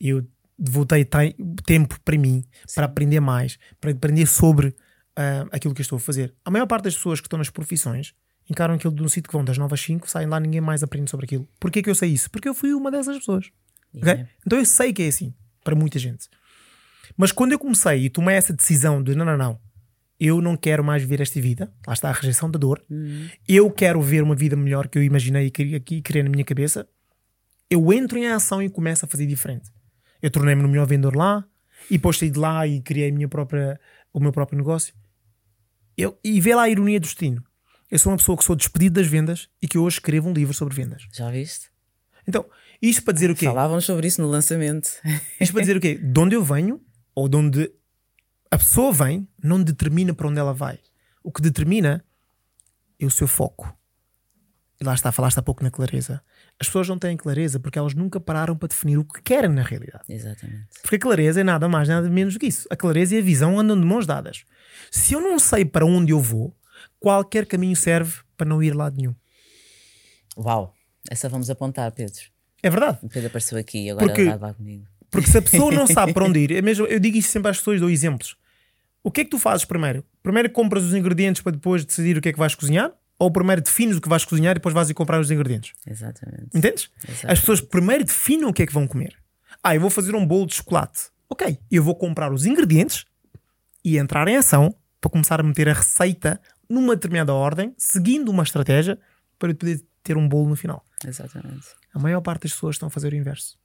Eu devotei te- tempo para mim, para aprender mais, para aprender sobre ah, aquilo que eu estou a fazer. A maior parte das pessoas que estão nas profissões encaram aquilo de um sítio que vão das 9 às 5, saem lá, ninguém mais aprende sobre aquilo. Porquê que eu sei isso? Porque eu fui uma dessas pessoas. Yeah. Então eu sei que é assim, para muita gente. Mas quando eu comecei e tomei essa decisão de não, não, não, eu não quero mais viver esta vida, lá está a rejeição da dor, eu quero ver uma vida melhor que eu imaginei e queria, que criei na minha cabeça, eu entro em ação e começo a fazer diferente. Eu tornei-me no melhor vendedor lá, e depois saí de lá e criei a minha própria, o meu próprio negócio. Eu, e vê lá a ironia do destino. Eu sou uma pessoa que sou despedido das vendas e que hoje escrevo um livro sobre vendas. Já viste? Então, isto para dizer o quê? Falávamos sobre isso no lançamento. Isto para dizer o quê? De onde eu venho, ou de onde a pessoa vem, não determina para onde ela vai. O que determina é o seu foco. E lá está, falaste há pouco na clareza. As pessoas não têm clareza porque elas nunca pararam para definir o que querem na realidade. Exatamente. Porque a clareza é nada mais, nada menos do que isso. A clareza e a visão andam de mãos dadas. Se eu não sei para onde eu vou, qualquer caminho serve para não ir a lado nenhum. Uau! Essa vamos apontar, Pedro. É verdade. O Pedro apareceu aqui e agora Porque- vai lá comigo. Porque se a pessoa não sabe para onde ir, é mesmo, eu digo isto sempre às pessoas, dou exemplos. O que é que tu fazes primeiro? Primeiro compras os ingredientes para depois decidir o que é que vais cozinhar? Ou primeiro defines o que vais cozinhar e depois vais ir comprar os ingredientes? Exatamente. Entendes? Exato. As pessoas primeiro definem o que é que vão comer. Ah, eu vou fazer um bolo de chocolate. Ok, eu vou comprar os ingredientes e entrar em ação para começar a meter a receita numa determinada ordem, seguindo uma estratégia para poder ter um bolo no final. Exatamente. A maior parte das pessoas estão a fazer o inverso.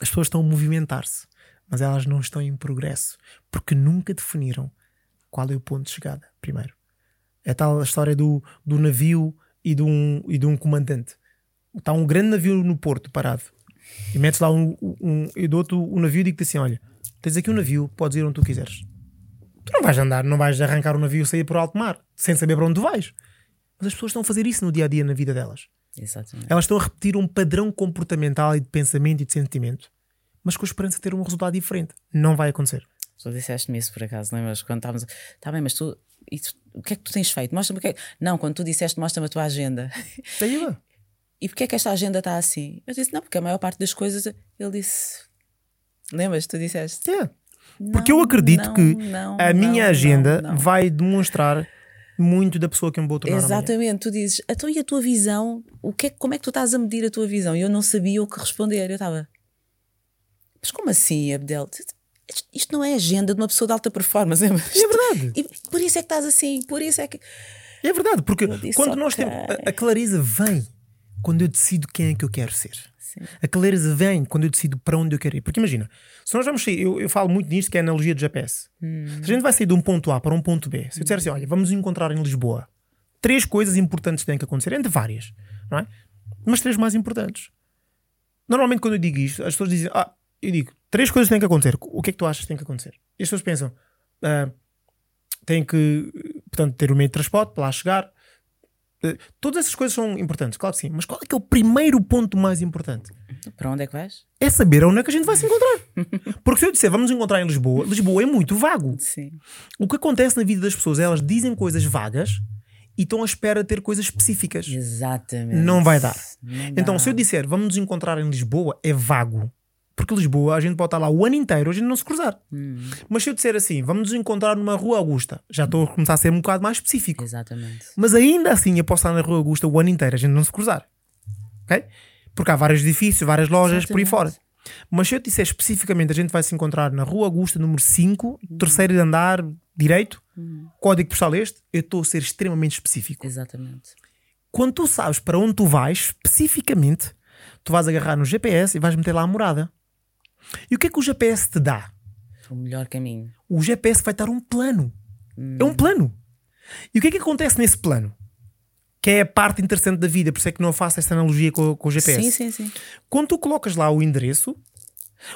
As pessoas estão a movimentar-se, mas elas não estão em progresso porque nunca definiram qual é o ponto de chegada. Primeiro, é tal a história do, do navio e de, um, e de um comandante. Está um grande navio no porto parado e metes lá um, um, eu dou-te o navio e digo-te assim: Olha, tens aqui um navio, podes ir onde tu quiseres. Tu não vais andar, não vais arrancar o navio e sair por alto mar sem saber para onde vais. Mas as pessoas estão a fazer isso no dia a dia na vida delas. Exatamente. Elas estão a repetir um padrão comportamental e de pensamento e de sentimento, mas com a esperança de ter um resultado diferente. Não vai acontecer. Tu disseste-me isso por acaso, lembras? Quando estávamos. Está bem, mas tu. isso- o que é que tu tens feito? Mostra-me o que é. Não, quando tu disseste, mostra-me a tua agenda. Daí vai. E porquê é que esta agenda está assim? Eu disse, não, porque a maior parte das coisas. Ele disse. Lembras? Tu disseste. Porque eu "Não, acredito não, que não, a minha agenda não, não." vai demonstrar muito da pessoa que eu me vou tornar. Exatamente, tu dizes, então e a tua visão? O que é, como é que tu estás a medir a tua visão? E eu não sabia o que responder. Eu estava, mas como assim, Abdel? Isto- não é agenda de uma pessoa de alta performance. É É verdade. E por isso é que estás assim, por isso é que. É verdade, porque quando nós "Ok." temos. A, a clareza vem quando eu decido quem é que eu quero ser. Sim. A clareza vem quando eu decido para onde eu quero ir. Porque imagina, se nós vamos sair, eu, eu falo muito nisto que é a analogia do GPS. Se a gente vai sair de um ponto A para um ponto B, se eu disser assim, olha, vamos nos encontrar em Lisboa, três coisas importantes têm que acontecer, entre várias, não é? Mas três mais importantes. Normalmente, quando eu digo isto, as pessoas dizem, ah, eu digo, três coisas têm que acontecer. O que é que tu achas que tem que acontecer? E as pessoas pensam, ah, tem que, portanto, ter o meio de transporte para lá chegar. Eh, Todas essas coisas são importantes, claro que sim. Mas qual é que é o primeiro ponto mais importante? Para onde é que vais? É saber onde é que a gente vai se encontrar. Porque se eu disser vamos nos encontrar em Lisboa, Lisboa é muito vago. Sim. O que acontece na vida das pessoas é elas dizem coisas vagas e estão à espera de ter coisas específicas. Exatamente. Não vai dar. Não Então, se eu disser vamos nos encontrar em Lisboa, é vago. Porque Lisboa, a gente pode estar lá o ano inteiro, a gente não se cruzar. Hum, Mas se eu disser assim, vamos nos encontrar numa Rua Augusta, já estou a começar a ser um bocado mais específico. exatamente. Mas ainda assim eu posso estar na Rua Augusta o ano inteiro, a gente não se cruzar. Ok? Porque há vários edifícios, várias lojas por aí fora. Exatamente. Mas se eu disser especificamente, a gente vai se encontrar na Rua Augusta, número 5, terceiro andar, direito, código postal este, eu estou a ser extremamente específico. Exatamente. Quando tu sabes para onde tu vais, especificamente, tu vais agarrar no GPS e vais meter lá a morada. E o que é que o GPS te dá? O melhor caminho. O GPS vai dar um plano. É um plano. E o que é que acontece nesse plano? Que é a parte interessante da vida, por isso é que não faço esta analogia com, com o GPS. Sim, sim, sim. Quando tu colocas lá o endereço,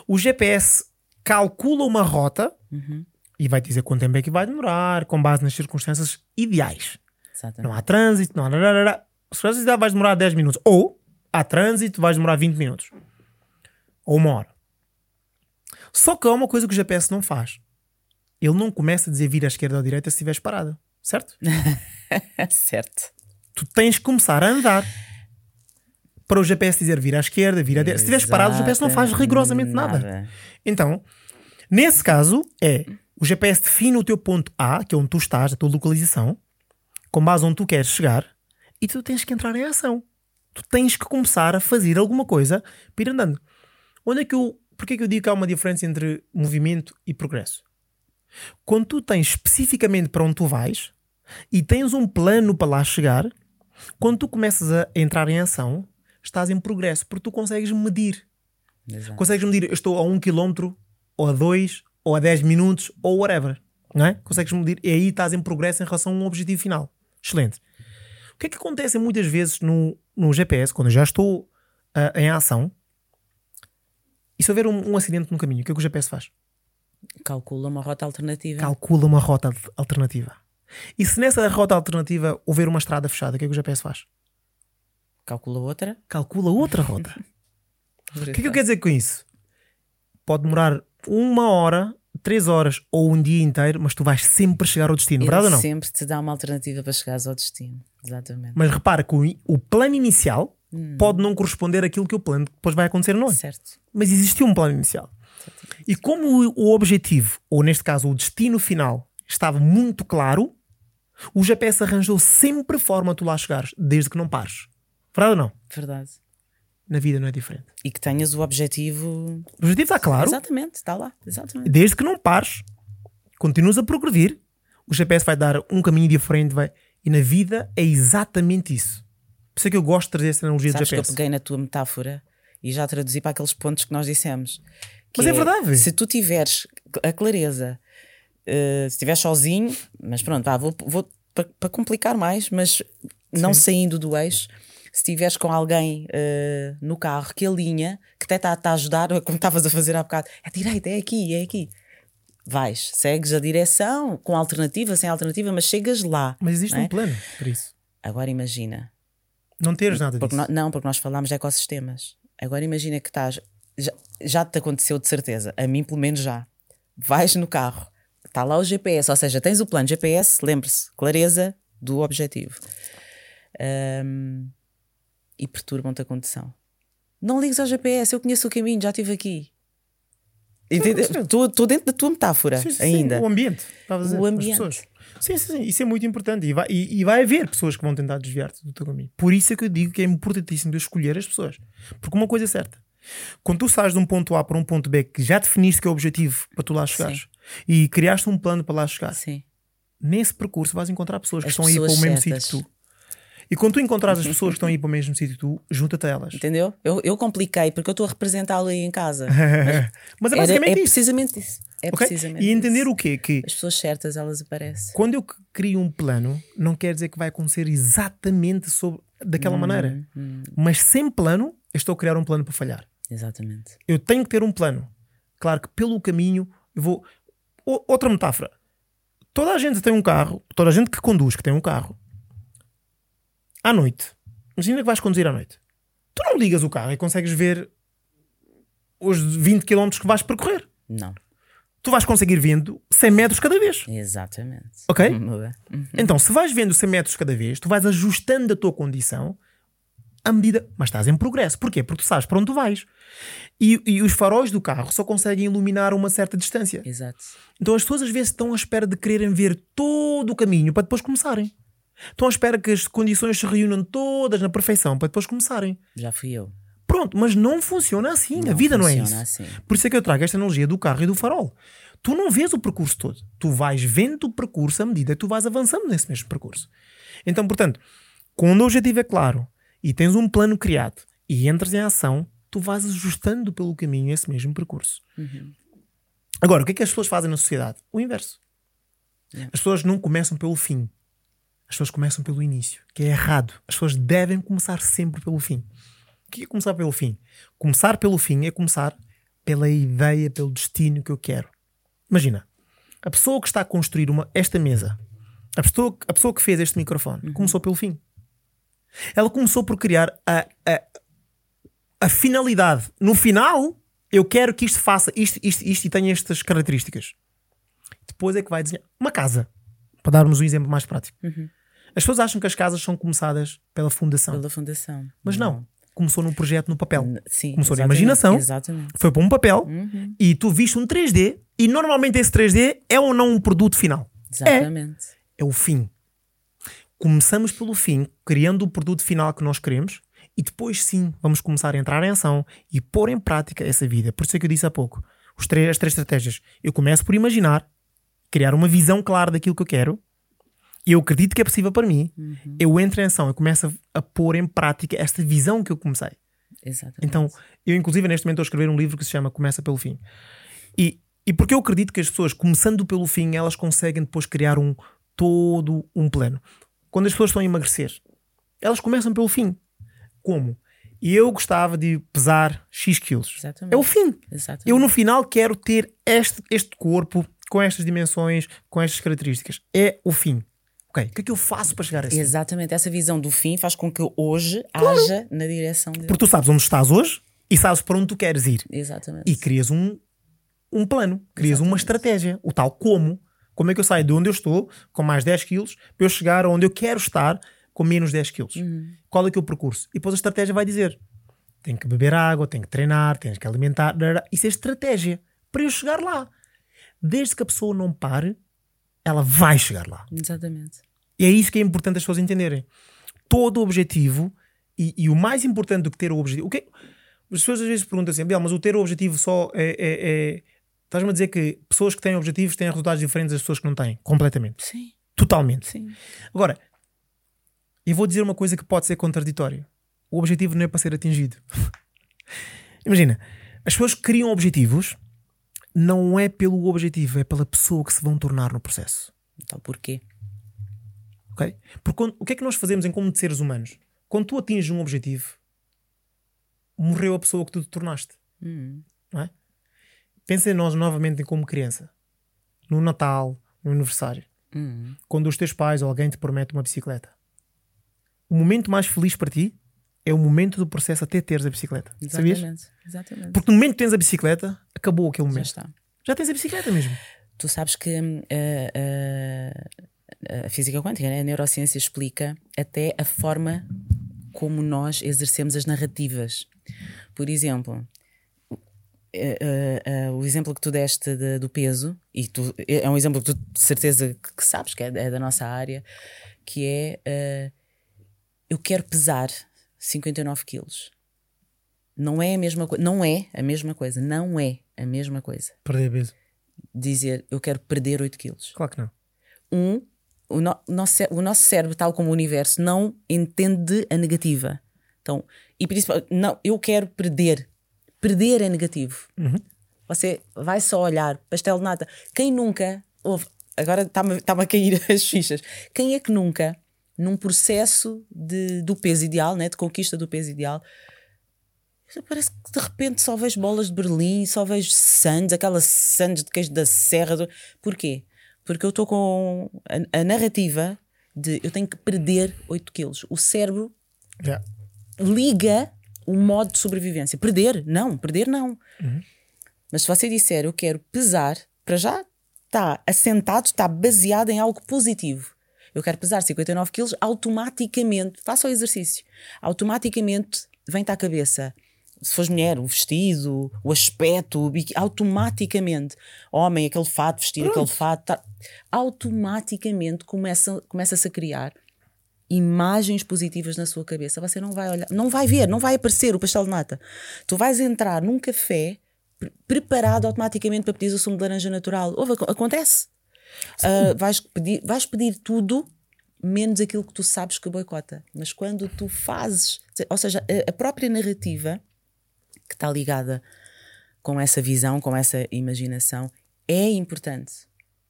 o GPS calcula uma rota Uhum. e vai dizer quanto tempo é que vai demorar, com base nas circunstâncias ideais. Exatamente. Não há trânsito, não há. Se vais demorar 10 minutos. Ou há trânsito, vais demorar 20 minutos. Ou uma hora. Só que há uma coisa que o GPS não faz. Ele não começa a dizer vir à esquerda ou à direita se estiveres parado. Certo? certo. tu tens que começar a andar para o GPS dizer vir à esquerda, vir à direita. Se estiveres parado, o GPS não faz rigorosamente nada. Nada. Então, nesse caso, é o GPS define o teu ponto A, que é onde tu estás, a tua localização, com base onde tu queres chegar, e tu tens que entrar em ação. Tu tens que começar a fazer alguma coisa para ir andando. Onde é que eu. Porquê que eu digo que há uma diferença entre movimento e progresso? Quando tu tens especificamente para onde tu vais e tens um plano para lá chegar, quando tu começas a entrar em ação, estás em progresso, porque tu consegues medir. Exato. Consegues medir, eu estou a 1 km, ou a 2, ou a 10 minutos, ou whatever. Não é? Consegues medir, e aí estás em progresso em relação a um objetivo final. Excelente. O que é que acontece muitas vezes no, no GPS, quando eu já estou ah, em ação, e se houver um, um acidente no caminho, o que é que o GPS faz? Calcula uma rota alternativa. Calcula uma rota al- alternativa. E se nessa rota alternativa houver uma estrada fechada, o que é que o GPS faz? Calcula outra. Calcula outra rota. O que é que eu quero dizer com isso? Pode demorar uma hora, três horas ou um dia inteiro, mas tu vais sempre chegar ao destino, verdade ou Ele não? sempre te dá uma alternativa para chegares ao destino. Exatamente. Mas repara que o, o plano inicial Hum. pode não corresponder àquilo que o plano depois vai acontecer não é? Certo. Mas existiu um plano inicial. E como o, o objetivo, ou neste caso o destino final, estava muito claro, o GPS arranjou sempre forma de tu lá chegares, desde que não pares. Verdade ou não? Verdade. Na vida não é diferente. E que tenhas o objetivo. O objetivo está claro, Exatamente, está lá. Exatamente. desde que não pares, continuas a progredir, o GPS vai dar um caminho diferente, vai... e na vida é exatamente isso. Por isso é que eu gosto de trazer essa analogia do Sabes que eu GPS. peguei na tua metáfora e já traduzi para aqueles pontos que nós dissemos. Que Mas é verdade. Se tu tiveres a clareza, eh, se estiveres sozinho, mas pronto, vou, vou para, para complicar mais, mas não saindo do eixo. Se estiveres com alguém eh, no carro que alinha, que até está a ajudar, como estavas a fazer há bocado, é direita, é aqui, é aqui. Vais, segues a direção, com alternativa, sem alternativa, mas chegas lá. Mas existe é? um plano para isso. Agora imagina, Não teres nada porque disso. nó- não, porque nós falámos de ecossistemas. Agora imagina que estás. Já, já te aconteceu de certeza, a mim pelo menos já. Vais no carro, está lá o GPS, ou seja, tens o plano GPS, lembre-se, clareza do objetivo. Ahm, e perturbam-te a condução. Não ligues ao GPS, eu conheço o caminho, já estive aqui. Estou dentro da tua metáfora Sim, sim, sim, ainda. o ambiente. O as ambiente. Pessoas. Sim, sim, sim, isso é muito importante. E vai, e, e vai haver pessoas que vão tentar desviar-te do teu caminho. Por isso é que eu digo que é importantíssimo de escolher as pessoas. Porque uma coisa é certa: quando tu sais de um ponto A para um ponto B que já definiste que é o objetivo para tu lá chegares e criaste um plano para lá chegar, Sim. nesse percurso vais encontrar pessoas que As estão aí para o pessoas mesmo sítio que tu. E quando tu encontrares as pessoas que estão aí para o mesmo sítio tu, junta-te a elas. Entendeu? Eu, eu compliquei porque eu estou a representá-lo aí em casa. Mas é Era- basicamente é isso. precisamente isso. É ok? precisamente E entender isso. o quê? Que As pessoas certas, elas aparecem. quando eu crio um plano, não quer dizer que vai acontecer exatamente sobre, daquela maneira. Mas sem plano, eu estou a criar um plano para falhar. Exatamente. Eu tenho que ter um plano. Claro que pelo caminho eu vou. O- outra metáfora. Toda a gente tem um carro, toda a gente que conduz, que tem um carro, à noite. Imagina que vais conduzir à noite. Tu não ligas o carro e consegues ver os 20 km que vais percorrer. Não. Tu vais conseguir vendo 100 metros cada vez. Exatamente. Ok? Muda. Então, se vais vendo 100 metros cada vez, tu vais ajustando a tua condição à medida. Mas estás em progresso. Porquê? Porque tu sabes para onde tu vais. E, e os faróis do carro só conseguem iluminar uma certa distância. Exato. Então as pessoas às vezes estão à espera de quererem ver todo o caminho para depois começarem. Estão à espera que as condições se reúnam todas na perfeição para depois começarem. Já fui eu. Pronto, mas não funciona assim. a vida não é isso. assim. Por isso é que eu trago esta analogia do carro e do farol. Tu não vês o percurso todo. Tu vais vendo o percurso à medida que tu vais avançando nesse mesmo percurso. Então, portanto, quando o objetivo é claro e tens um plano criado e entras em ação, tu vais ajustando pelo caminho esse mesmo percurso. Agora, o que é que as pessoas fazem na sociedade? O inverso. Yeah. As pessoas não começam pelo fim. As pessoas começam pelo início, que é errado. As pessoas devem começar sempre pelo fim. O que é começar pelo fim? Começar pelo fim é começar pela ideia, pelo destino que eu quero. Imagina, a pessoa que está a construir uma, esta mesa, a pessoa, a pessoa que fez este microfone, começou pelo fim. Ela começou por criar a, a, a finalidade. No final, eu quero que isto faça isto, isto, isto e tenha estas características. Depois é que vai desenhar uma casa. Para darmos um exemplo mais prático. As pessoas acham que as casas são começadas pela fundação. Pela fundação. Mas não. começou no projeto no papel. Sim, Começou na imaginação. Exatamente. Foi para um papel Uhum, e tu viste um 3D e normalmente esse 3D é ou não um produto final. exatamente. É o fim. Começamos pelo fim, criando o produto final que nós queremos e depois sim vamos começar a entrar em ação e pôr em prática essa vida. Por isso é que eu disse há pouco. Os três, as três estratégias. Eu começo por imaginar, criar uma visão clara daquilo que eu quero. Eu acredito que é possível para mim. Uhum. Eu entro em ação, eu começo a, a pôr em prática esta visão que eu comecei. Exatamente. Então, eu inclusive neste momento estou a escrever um livro que se chama Começa pelo Fim. E, e porque eu acredito que as pessoas, começando pelo fim, elas conseguem depois criar um todo um plano. Quando as pessoas estão a emagrecer, elas começam pelo fim. Como? Eu gostava de pesar X quilos. Exatamente. É o fim. Exatamente. Eu no final quero ter este, este corpo com estas dimensões, com estas características. É o fim. Ok, o que é que eu faço para chegar a fim? Exatamente. Essa visão do fim faz com que hoje haja na direção de. Porque tu sabes onde estás hoje e sabes para onde tu queres ir. Exatamente. e crias um, um plano, crias uma estratégia, o tal como. Como é que eu saio de onde eu estou com mais 10 quilos para eu chegar onde eu quero estar com menos 10 quilos? Uhum. Qual é que é o percurso? E depois a estratégia vai dizer: tem que beber água, tem que treinar, tens que alimentar. Isso é estratégia para eu chegar lá. Desde que a pessoa não pare, ela vai chegar lá. Exatamente. E é isso que é importante as pessoas entenderem. Todo o objetivo, e, e o mais importante do que ter o objetivo. O que é- As pessoas às vezes perguntam assim, Biel, mas o ter o objetivo só é. é, é... Estás-me a dizer que pessoas que têm objetivos têm resultados diferentes das pessoas que não têm? Completamente. Sim, Totalmente. sim. Agora, eu vou dizer uma coisa que pode ser contraditória. O objetivo não é para ser atingido. Imagina, as pessoas criam objetivos não é pelo objetivo, é pela pessoa que se vão tornar no processo. Então porquê? ok? Porque quando- o que é que nós fazemos em como seres humanos? Quando tu atinges um objetivo, morreu a pessoa que tu te tornaste, Hum, não é? Pensa em nós novamente em como criança, no Natal, no aniversário, hum. quando os teus pais ou alguém te promete uma bicicleta. O momento mais feliz para ti é o momento do processo até teres a bicicleta. Sabias? Exatamente. Exatamente. Porque no momento que tens a bicicleta, acabou aquele Já momento. está. Já tens a bicicleta mesmo. Tu sabes que hum, a, a- física quântica, né? a neurociência explica até a forma como nós exercemos as narrativas. Por exemplo, eh, o exemplo que tu deste de- do peso, e tu, é um exemplo que tu de certeza que, sabes, que é, é da nossa área, que é eu quero pesar 59 quilos. Não é a mesma coisa, não é a mesma coisa, não é a mesma coisa. Perder peso. Dizer eu quero perder 8 quilos. Claro que não. Um, o, no- nosso, o nosso cérebro, tal como o universo, não entende a negativa. Então, e principalmente, não, eu quero perder. Perder é negativo. Você vai só olhar, pastel de nata. Quem nunca, ouve, agora está-me está-me a cair as fichas. Quem é que nunca, num processo de, do peso ideal, né, de conquista do peso ideal, Parece que de repente só vejo bolas de Berlim, só vejo sandes, aquela sandes de queijo da serra. Porquê? Porque eu estou com a, a narrativa de eu tenho que perder 8 quilos. O cérebro Já. liga o modo de sobrevivência. Perder? Não, perder não. Mas se você disser eu quero pesar, para já está assentado, está baseado em algo positivo. Eu quero pesar 59 quilos, automaticamente, faça o exercício, automaticamente vem-te à cabeça. Se fores mulher, o vestido, o aspecto, o automaticamente. Homem, aquele fato, vestir aquele fato. tá- automaticamente começa- começa-se a criar imagens positivas na sua cabeça, você não vai olhar, não vai ver, não vai aparecer o pastel de nata. Tu vais entrar num café pre- preparado automaticamente para pedir o sumo de laranja natural. Ouve, ac- acontece. Ah, vais, pedir, vais pedir tudo menos aquilo que tu sabes que boicota. Mas quando tu fazes, ou seja, a, própria narrativa que está ligada com essa visão, com essa imaginação, é importante.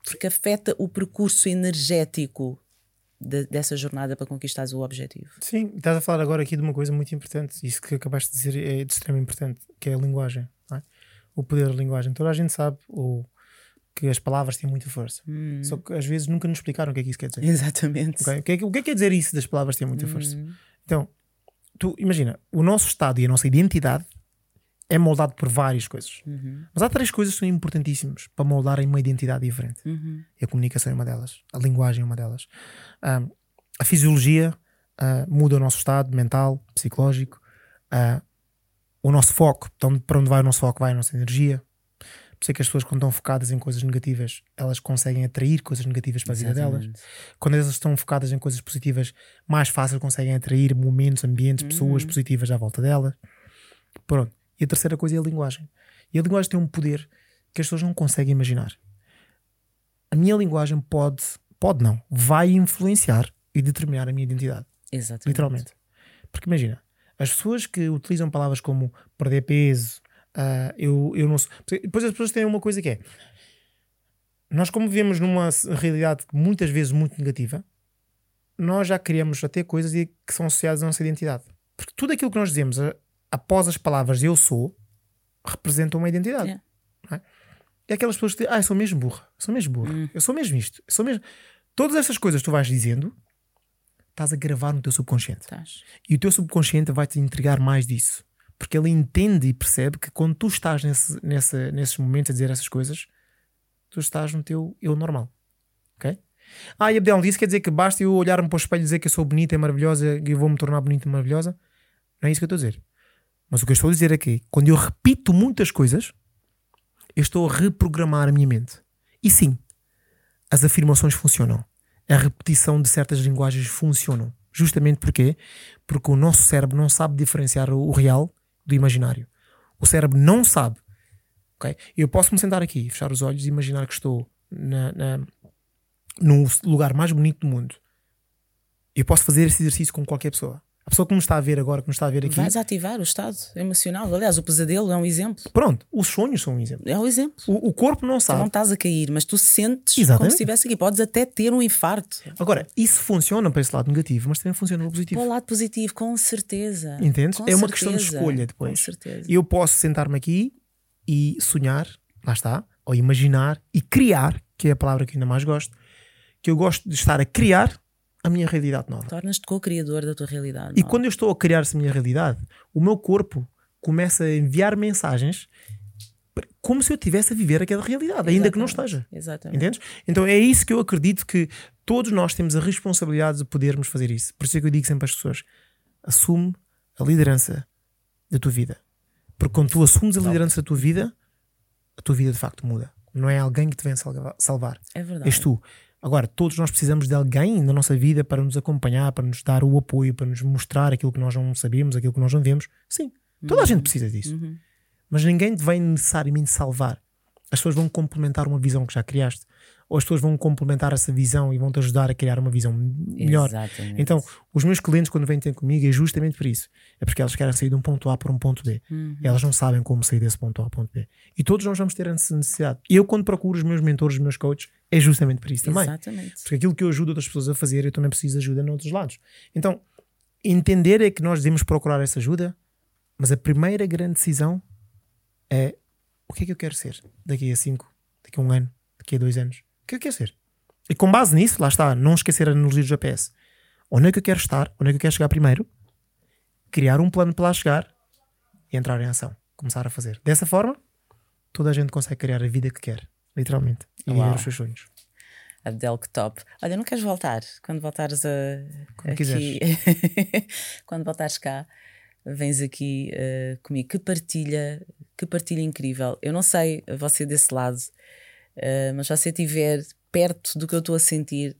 Porque afeta o percurso energético de- dessa jornada para conquistares o objetivo. Sim, estás a falar agora aqui de uma coisa muito importante. Isso que acabaste de dizer é de extremo importante, que é a linguagem. é? O poder da linguagem. Toda a gente sabe ou, que as palavras têm muita força. Só que às vezes nunca nos explicaram o que é que isso quer dizer. Exatamente. ok? O, que é que, o que é que quer dizer isso das palavras têm muita força? Então, tu imagina, o nosso estado e a nossa identidade é moldado por várias coisas. Mas há três coisas que são importantíssimas para moldarem uma identidade diferente. E a comunicação é uma delas, a linguagem é uma delas. A fisiologia ah, muda o nosso estado mental, psicológico. ah, o nosso foco, então para onde vai o nosso foco, vai a nossa energia. Isso é que as pessoas, quando estão focadas em coisas negativas, elas conseguem atrair coisas negativas para a vida delas. Quando elas estão focadas em coisas positivas, mais fácil conseguem atrair momentos, ambientes, pessoas positivas à volta delas. Pronto. E a terceira coisa é a linguagem. E a linguagem tem um poder que as pessoas não conseguem imaginar. A minha linguagem pode, pode não, vai influenciar e determinar a minha identidade. Exatamente. Literalmente. Porque imagina, as pessoas que utilizam palavras como perder peso, ah, eu, eu não sou. Depois as pessoas têm uma coisa que é. Nós, como vivemos numa realidade muitas vezes muito negativa, nós já criamos até coisas que são associadas à nossa identidade. Porque tudo aquilo que nós dizemos a- após as palavras eu sou representa uma identidade. É. não é? E aquelas pessoas que dizem, ah, eu sou mesmo burra, eu sou mesmo burra, eu sou mesmo isto, eu sou mesmo. Todas essas coisas que tu vais dizendo, estás a gravar no teu subconsciente. Estás. E o teu subconsciente vai te entregar mais disso. Porque ele entende e percebe que quando tu estás nesse, nessa, nesses momentos a dizer essas coisas, tu estás no teu eu normal. Ok? Ah, e Abdel disse quer dizer que basta eu olhar-me para o espelho e dizer que eu sou bonita e maravilhosa e vou me tornar bonita e maravilhosa? Não é isso que eu estou a dizer. Mas o que eu estou a dizer é que quando eu repito muitas coisas, eu estou a reprogramar a minha mente. E sim, as afirmações funcionam. A repetição de certas linguagens funcionam. Justamente porquê? Porque o nosso cérebro não sabe diferenciar o real do imaginário. O cérebro não sabe. ok? Eu posso me sentar aqui, fechar os olhos e imaginar que estou na, na- no lugar mais bonito do mundo. Eu posso fazer esse exercício com qualquer pessoa. A pessoa que me está a ver agora, que me está a ver aqui, Vais ativar o estado emocional. Aliás, o pesadelo é um exemplo. pronto, os sonhos são um exemplo. É um exemplo. O, o corpo não Tu não sabe. estás a cair, mas tu sentes como Exatamente. se estivesse aqui. Podes até ter um infarto. Agora, isso funciona para esse lado negativo, mas também funciona no positivo. Para o lado positivo, com certeza. Entendes? Com é uma questão de certeza. escolha depois. Com certeza. Eu posso sentar-me aqui e sonhar, lá está, ou imaginar e criar, que é a palavra que eu ainda mais gosto, que eu gosto de estar a criar a minha realidade nova. Tornas-te co-criador da tua realidade. E não é? quando eu estou a criar essa minha realidade, o meu corpo começa a enviar mensagens como se eu estivesse a viver aquela realidade, ainda que não Exatamente. esteja. Exatamente. Entendes? Então é isso que eu acredito que todos nós temos a responsabilidade de podermos fazer isso. Por isso é que eu digo sempre às pessoas: assume a liderança da tua vida. Porque quando tu assumes a liderança da tua vida, a tua vida de facto muda. Não é alguém que te vem salva- salvar. É verdade. És tu. Agora, todos nós precisamos de alguém na nossa vida para nos acompanhar, para nos dar o apoio, para nos mostrar aquilo que nós não sabemos, aquilo que nós não vemos. Sim, toda a gente precisa disso. Uhum. Mas ninguém te vai necessariamente salvar. As pessoas vão complementar uma visão que já criaste. Ou as pessoas vão complementar essa visão e vão te ajudar a criar uma visão melhor. Exatamente. Então, os meus clientes, quando vêm ter comigo, é justamente por isso. É porque elas querem sair de um ponto A para um ponto B. Uhum. E elas não sabem como sair desse ponto A ao ponto B. E todos nós vamos ter essa necessidade. Eu, quando procuro os meus mentores, os meus coaches, é justamente por isso também. Exatamente. Porque aquilo que eu ajudo outras pessoas a fazer, eu também preciso de ajuda noutros lados. Então, entender é que nós devemos procurar essa ajuda, mas a primeira grande decisão é o que é que eu quero ser daqui a 5, daqui a um ano, daqui a dois anos. O que é que eu quero ser? E com base nisso, lá está, não esquecer a analogia do GPS. Onde é que eu quero estar? Onde é que eu quero chegar primeiro? Criar um plano para lá chegar e entrar em ação. Começar a fazer. Dessa forma, toda a gente consegue criar a vida que quer, literalmente, e viver Uau. os seus sonhos. Abdel, que top. Olha, não queres voltar? Quando voltares a. Quando aqui, quando voltares cá, vens aqui eh, comigo. Que partilha, que partilha incrível. Eu não sei você desse lado, eh, mas se você estiver perto do que eu estou a sentir,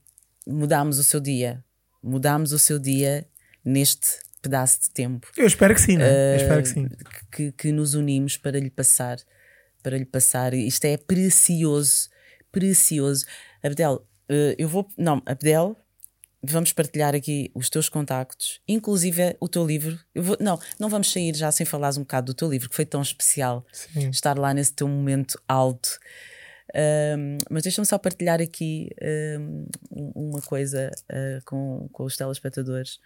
mudámos o seu dia. Mudámos o seu dia neste pedaço de tempo Eu espero que sim, né? Eu espero que sim. que, que nos unimos para lhe passar, para lhe passar. Isto é precioso, precioso. Abdel, eh, eu vou. Não, Abdel, vamos partilhar aqui os teus contactos, inclusive o teu livro. Vou, não, não vamos sair já sem falares um bocado do teu livro, que foi tão especial Sim. estar lá nesse teu momento alto. Ahm, mas deixa-me só partilhar aqui ahm, uma coisa ah, com, com os telespectadores.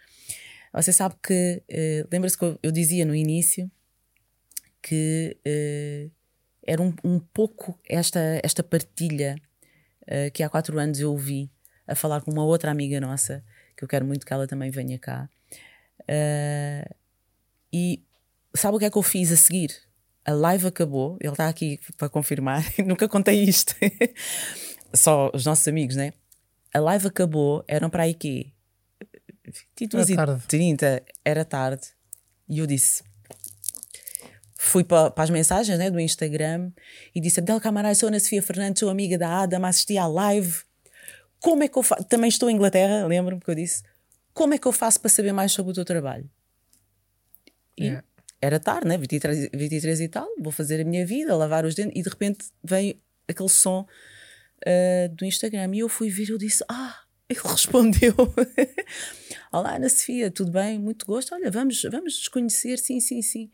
Você sabe que, eh, lembra-se que eu, eu dizia no início que eh, era um, um pouco esta, esta partilha eh, que há quatro anos eu ouvi a falar com uma outra amiga nossa, que eu quero muito que ela também venha cá. Eh, e sabe o que é que eu fiz a seguir? A live acabou, ele está aqui para confirmar, nunca contei isto. Só os nossos amigos, né? A live acabou, eram para aí quê? 22 Era tarde. e 30, era tarde. E eu disse: fui para, para as mensagens né, do Instagram e disse: Abdel Camarai, sou Ana Sofia Fernandes, sou amiga da Adama, assisti à live. Como é que eu faço? Também estou em Inglaterra, lembro-me que eu disse. Como é que eu faço para saber mais sobre o teu trabalho? E Yeah. Era tarde, né? 23, 23 e tal, vou fazer a minha vida, lavar os dentes, e de repente vem aquele som ah, do Instagram. E eu fui ver, eu disse: Ah, ele respondeu. Olá, Ana Sofia, tudo bem? Muito gosto. Olha, vamos, vamos nos conhecer, sim, sim, sim.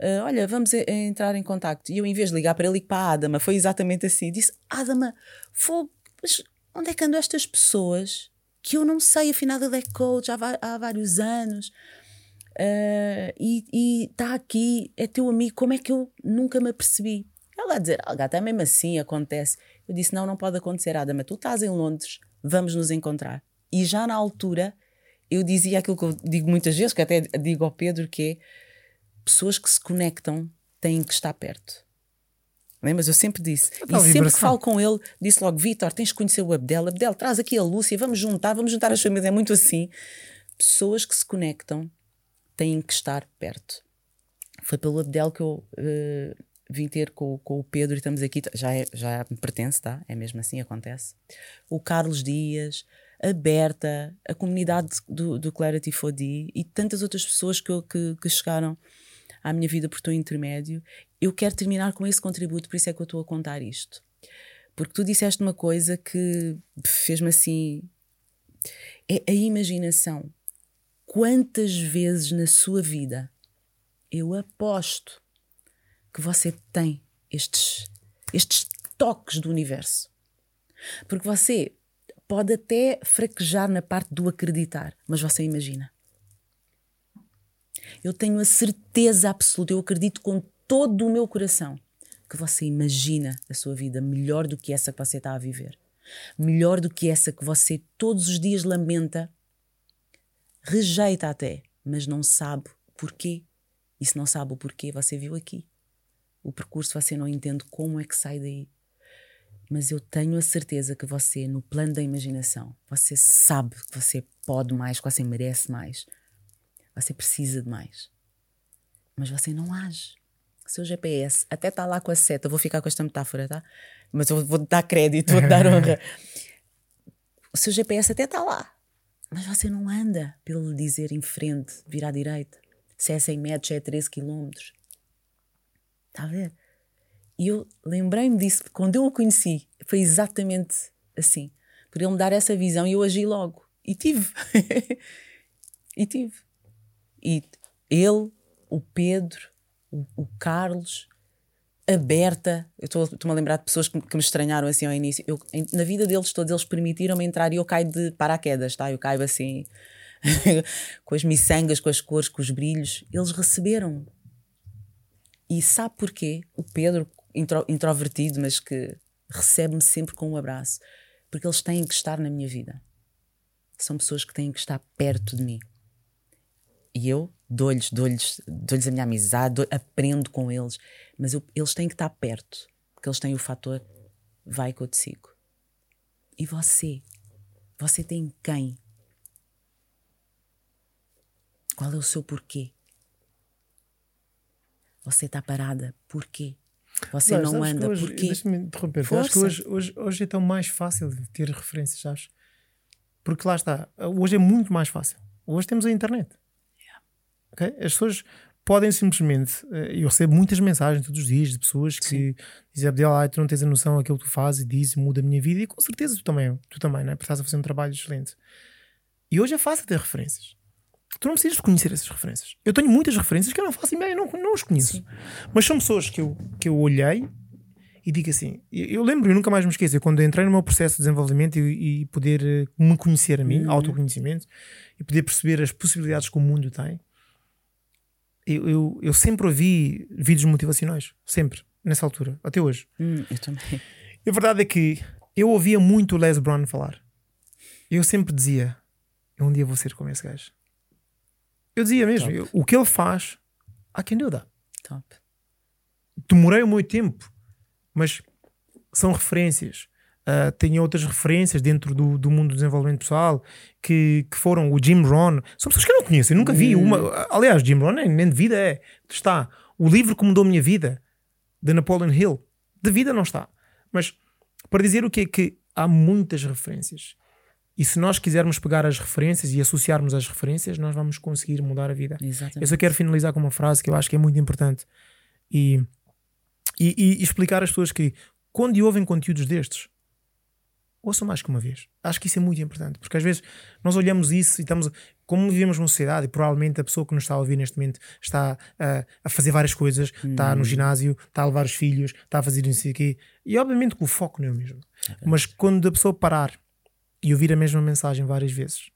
Ah, olha, vamos a- a entrar em contacto. E eu, em vez de ligar para ele, ligo para a Adama. Foi exatamente assim. Disse: Adama, mas onde é que andam estas pessoas que eu não sei? Afinal, ele é coach há, há vários anos. Ah, e está aqui, é teu amigo, como é que eu nunca me apercebi? Ela a dizer, ah, gata, é mesmo assim, acontece. Eu disse, não, não pode acontecer, Adama, tu estás em Londres, vamos nos encontrar. E já na altura, eu dizia aquilo que eu digo muitas vezes, que até digo ao Pedro, que é, pessoas que se conectam têm que estar perto. Lembras? Eu sempre disse. tal E sempre que falo com ele, disse logo: Vitor, tens que conhecer o Abdel. Abdel, traz aqui a Lúcia, vamos juntar, vamos juntar as famílias. É muito assim. Pessoas que se conectam têm que estar perto. Foi pelo Abdel que eu eh, vim ter com, com o Pedro e estamos aqui. Já, é, já me pertence, tá? É mesmo assim, acontece. O Carlos Dias, a Berta, a comunidade do, do Clarity 4D e tantas outras pessoas que, que, que chegaram à minha vida por teu intermédio. Eu quero terminar com esse contributo, por isso é que eu estou a contar isto. Porque tu disseste uma coisa que fez-me assim. É a imaginação. Quantas vezes na sua vida eu aposto que você tem estes, estes toques do universo? Porque você pode até fraquejar na parte do acreditar, mas você imagina. Eu tenho a certeza absoluta, eu acredito com todo o meu coração que você imagina a sua vida melhor do que essa que você está a viver. Melhor do que essa que você todos os dias lamenta, rejeita até, mas não sabe porquê. E se não sabe o porquê, você viu aqui. O percurso você não entende como é que sai daí. Mas eu tenho a certeza que você, no plano da imaginação, você sabe que você pode mais, que você merece mais. Você precisa de mais. Mas você não age. O seu GPS até está lá com a seta. Vou ficar com esta metáfora, tá? Mas eu vou-te dar crédito, vou-te dar honra. O seu GPS até está lá. Mas você não anda pelo dizer em frente, vir à direita. Se é 100 metros, se é 13 quilómetros. Está a ver? E eu lembrei-me disso quando eu o conheci. Foi exatamente assim. Por ele me dar essa visão e eu agi logo. E tive. e tive. E ele, o Pedro, o, o Carlos, a Berta. Eu estou- estou-me a lembrar de pessoas que, me- que me estranharam assim ao início. Eu, em- na vida deles todos, eles permitiram-me entrar e eu caio de paraquedas, tá? Eu caio assim, com as miçangas, com as cores, com os brilhos. Eles receberam. E sabe porquê? O Pedro, intro- introvertido, mas que recebe-me sempre com um abraço. Porque eles têm que estar na minha vida. São pessoas que têm que estar perto de mim. E eu dou-lhes dou-lhes dou-lhes a minha amizade, dou- aprendo com eles, mas eu- eles têm que estar perto, porque eles têm o fator vai que eu te sigo. E você? Você tem quem? Qual é o seu porquê? Você está parada, porquê? Você não que anda, hoje, porquê? Deixa-me interromper. Acho que hoje, hoje, hoje é tão mais fácil de ter referências, sabes? Porque lá está, hoje é muito mais fácil. Hoje temos a internet. Ok? As pessoas podem simplesmente. eh, Eu recebo muitas mensagens todos os dias de pessoas que dizem Abdel, ai, tu não tens a noção daquilo que tu fazes e diz, muda a minha vida, e com certeza tu também, tu também, né? porque estás a fazer um trabalho excelente. E hoje é fácil ter referências. Tu não precisas de conhecer essas referências. Eu tenho muitas referências que eu não faço ideia, não, não as conheço. Mas são pessoas que eu, que eu olhei e digo assim: eu, eu lembro, eu nunca mais me esqueço, eu quando entrei no meu processo de desenvolvimento e, e poder eh, me conhecer a mim, autoconhecimento, e poder perceber as possibilidades que o mundo tem, eu, eu, eu sempre ouvi vídeos motivacionais, sempre, nessa altura, até hoje. Hum, eu também. E a verdade é que eu ouvia muito o Les Brown falar. Eu sempre dizia: eu um dia vou ser como esse gajo. Eu dizia mesmo: eu- o que ele faz, I can do that. Top. demorei o meu tempo, mas são referências. Uh, tenho outras referências dentro do, do mundo do desenvolvimento pessoal que, que foram o Jim Rohn. São pessoas que eu não conheço, eu nunca vi uma. Aliás, Jim Rohn nem, nem de vida é. Está O livro que mudou a minha vida, de Napoleon Hill, de vida não está. Mas para dizer o que é que há muitas referências. E se nós quisermos pegar as referências e associarmos as referências, nós vamos conseguir mudar a vida. Exatamente. Eu só quero finalizar com uma frase que eu acho que é muito importante e, e, e explicar às pessoas que quando ouvem conteúdos destes, ouçam mais que uma vez. Acho que isso é muito importante, porque às vezes nós olhamos isso e estamos, como vivemos numa sociedade, e provavelmente a pessoa que nos está a ouvir neste momento está a, a fazer várias coisas, está no ginásio, está a levar os filhos, está a fazer isso aqui, e obviamente que o foco não é o mesmo. Mas quando a pessoa parar e ouvir a mesma mensagem várias vezes,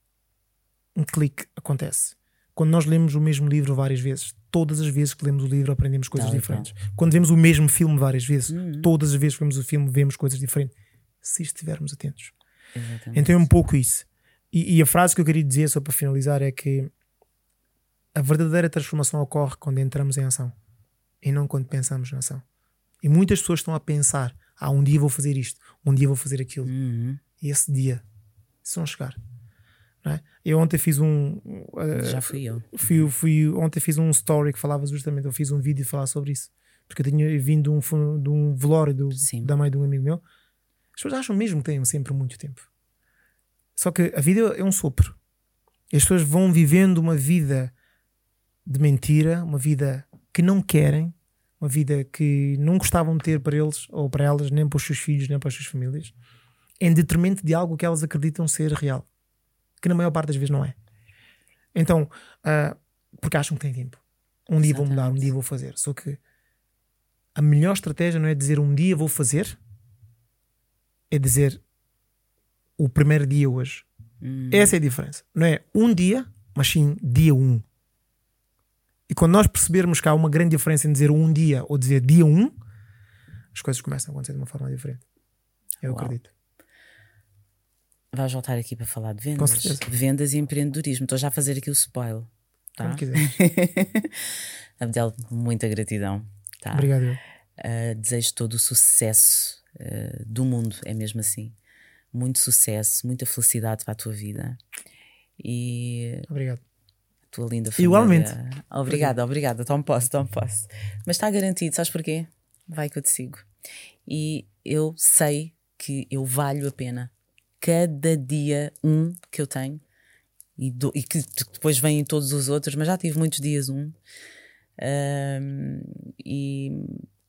um clique acontece. Quando nós lemos o mesmo livro várias vezes, todas as vezes que lemos o livro aprendemos coisas e diferentes. Quando vemos o mesmo filme várias vezes, Uhum. todas as vezes que vemos o filme vemos coisas diferentes. Se estivermos atentos. Exatamente. Então é um pouco isso. E, e a frase que eu queria dizer, só para finalizar, é que a verdadeira transformação ocorre quando entramos em ação e não quando pensamos na ação. E muitas pessoas estão a pensar: ah, um dia vou fazer isto, um dia vou fazer aquilo. Uhum. E esse dia, se não chegar. Não é? Eu ontem fiz um. uh, Já fui eu. fui, fui, ontem fiz um story que falava justamente, eu fiz um vídeo falar sobre isso. Porque eu tinha vindo de um, de um velório do, Sim. da mãe de um amigo meu. As pessoas acham mesmo que têm sempre muito tempo. Só que a vida é um sopro. E as pessoas vão vivendo uma vida de mentira, uma vida que não querem, uma vida que não gostavam de ter para eles ou para elas, nem para os seus filhos, nem para as suas famílias, em detrimento de algo que elas acreditam ser real, que na maior parte das vezes não é. Então, ah, porque acham que têm tempo. Um dia vou mudar, um Exatamente. dia vou fazer. Só que a melhor estratégia não é dizer um dia vou fazer, é dizer o primeiro dia hoje. Uhum. Essa é a diferença. Não é um dia, mas sim dia um. E quando nós percebermos que há uma grande diferença em dizer um dia ou dizer dia um, as coisas começam a acontecer de uma forma diferente. Eu Uau. acredito. Vais voltar aqui para falar de vendas. certeza. Vendas e empreendedorismo. Estou já a fazer aqui o spoiler. Tá? Abdel, muita gratidão. Tá? Obrigado. Uh, desejo todo o sucesso uh, do mundo, é mesmo assim. Muito sucesso, muita felicidade para a tua vida. E Obrigado. a tua linda família. Igualmente. Obrigada, obrigada. Tão posso, tão posso. Mas está garantido, sabes porquê? Vai que eu te sigo. E eu sei que eu valho a pena. Cada dia um que eu tenho e, do- e que depois vêm todos os outros, mas já tive muitos dias um. Ahm, e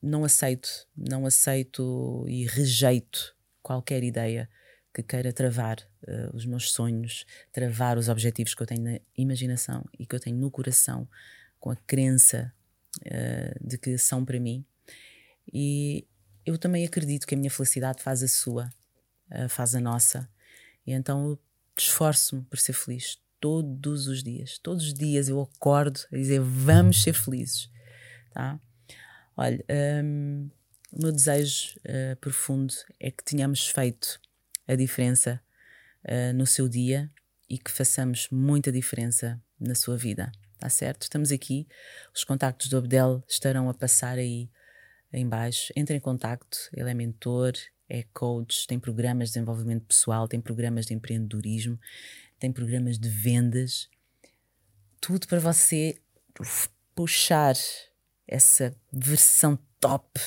não aceito, não aceito e rejeito qualquer ideia que queira travar eh, os meus sonhos, travar os objetivos que eu tenho na imaginação e que eu tenho no coração, com a crença eh, de que são para mim. E eu também acredito que a minha felicidade faz a sua, eh, faz a nossa. E então eu esforço-me por ser feliz todos os dias. Todos os dias eu acordo a dizer vamos ser felizes. Tá? Olha, hum, o meu desejo eh, profundo é que tenhamos feito a diferença eh, no seu dia e que façamos muita diferença na sua vida. Tá certo? Estamos aqui. Os contactos do Abdel estarão a passar aí em baixo. Entre em contacto. Ele é mentor, é coach, tem programas de desenvolvimento pessoal, tem programas de empreendedorismo, tem programas de vendas. Tudo para você puxar essa versão top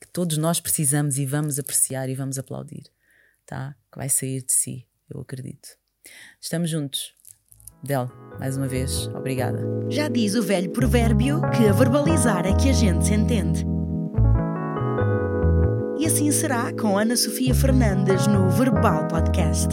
que todos nós precisamos e vamos apreciar e vamos aplaudir, tá? Que vai sair de si, eu acredito. Estamos juntos. Del, mais uma vez, obrigada. Já diz o velho provérbio que a verbalizar é que a gente se entende. E assim será com Ana Sofia Fernandes no Verbal Podcast.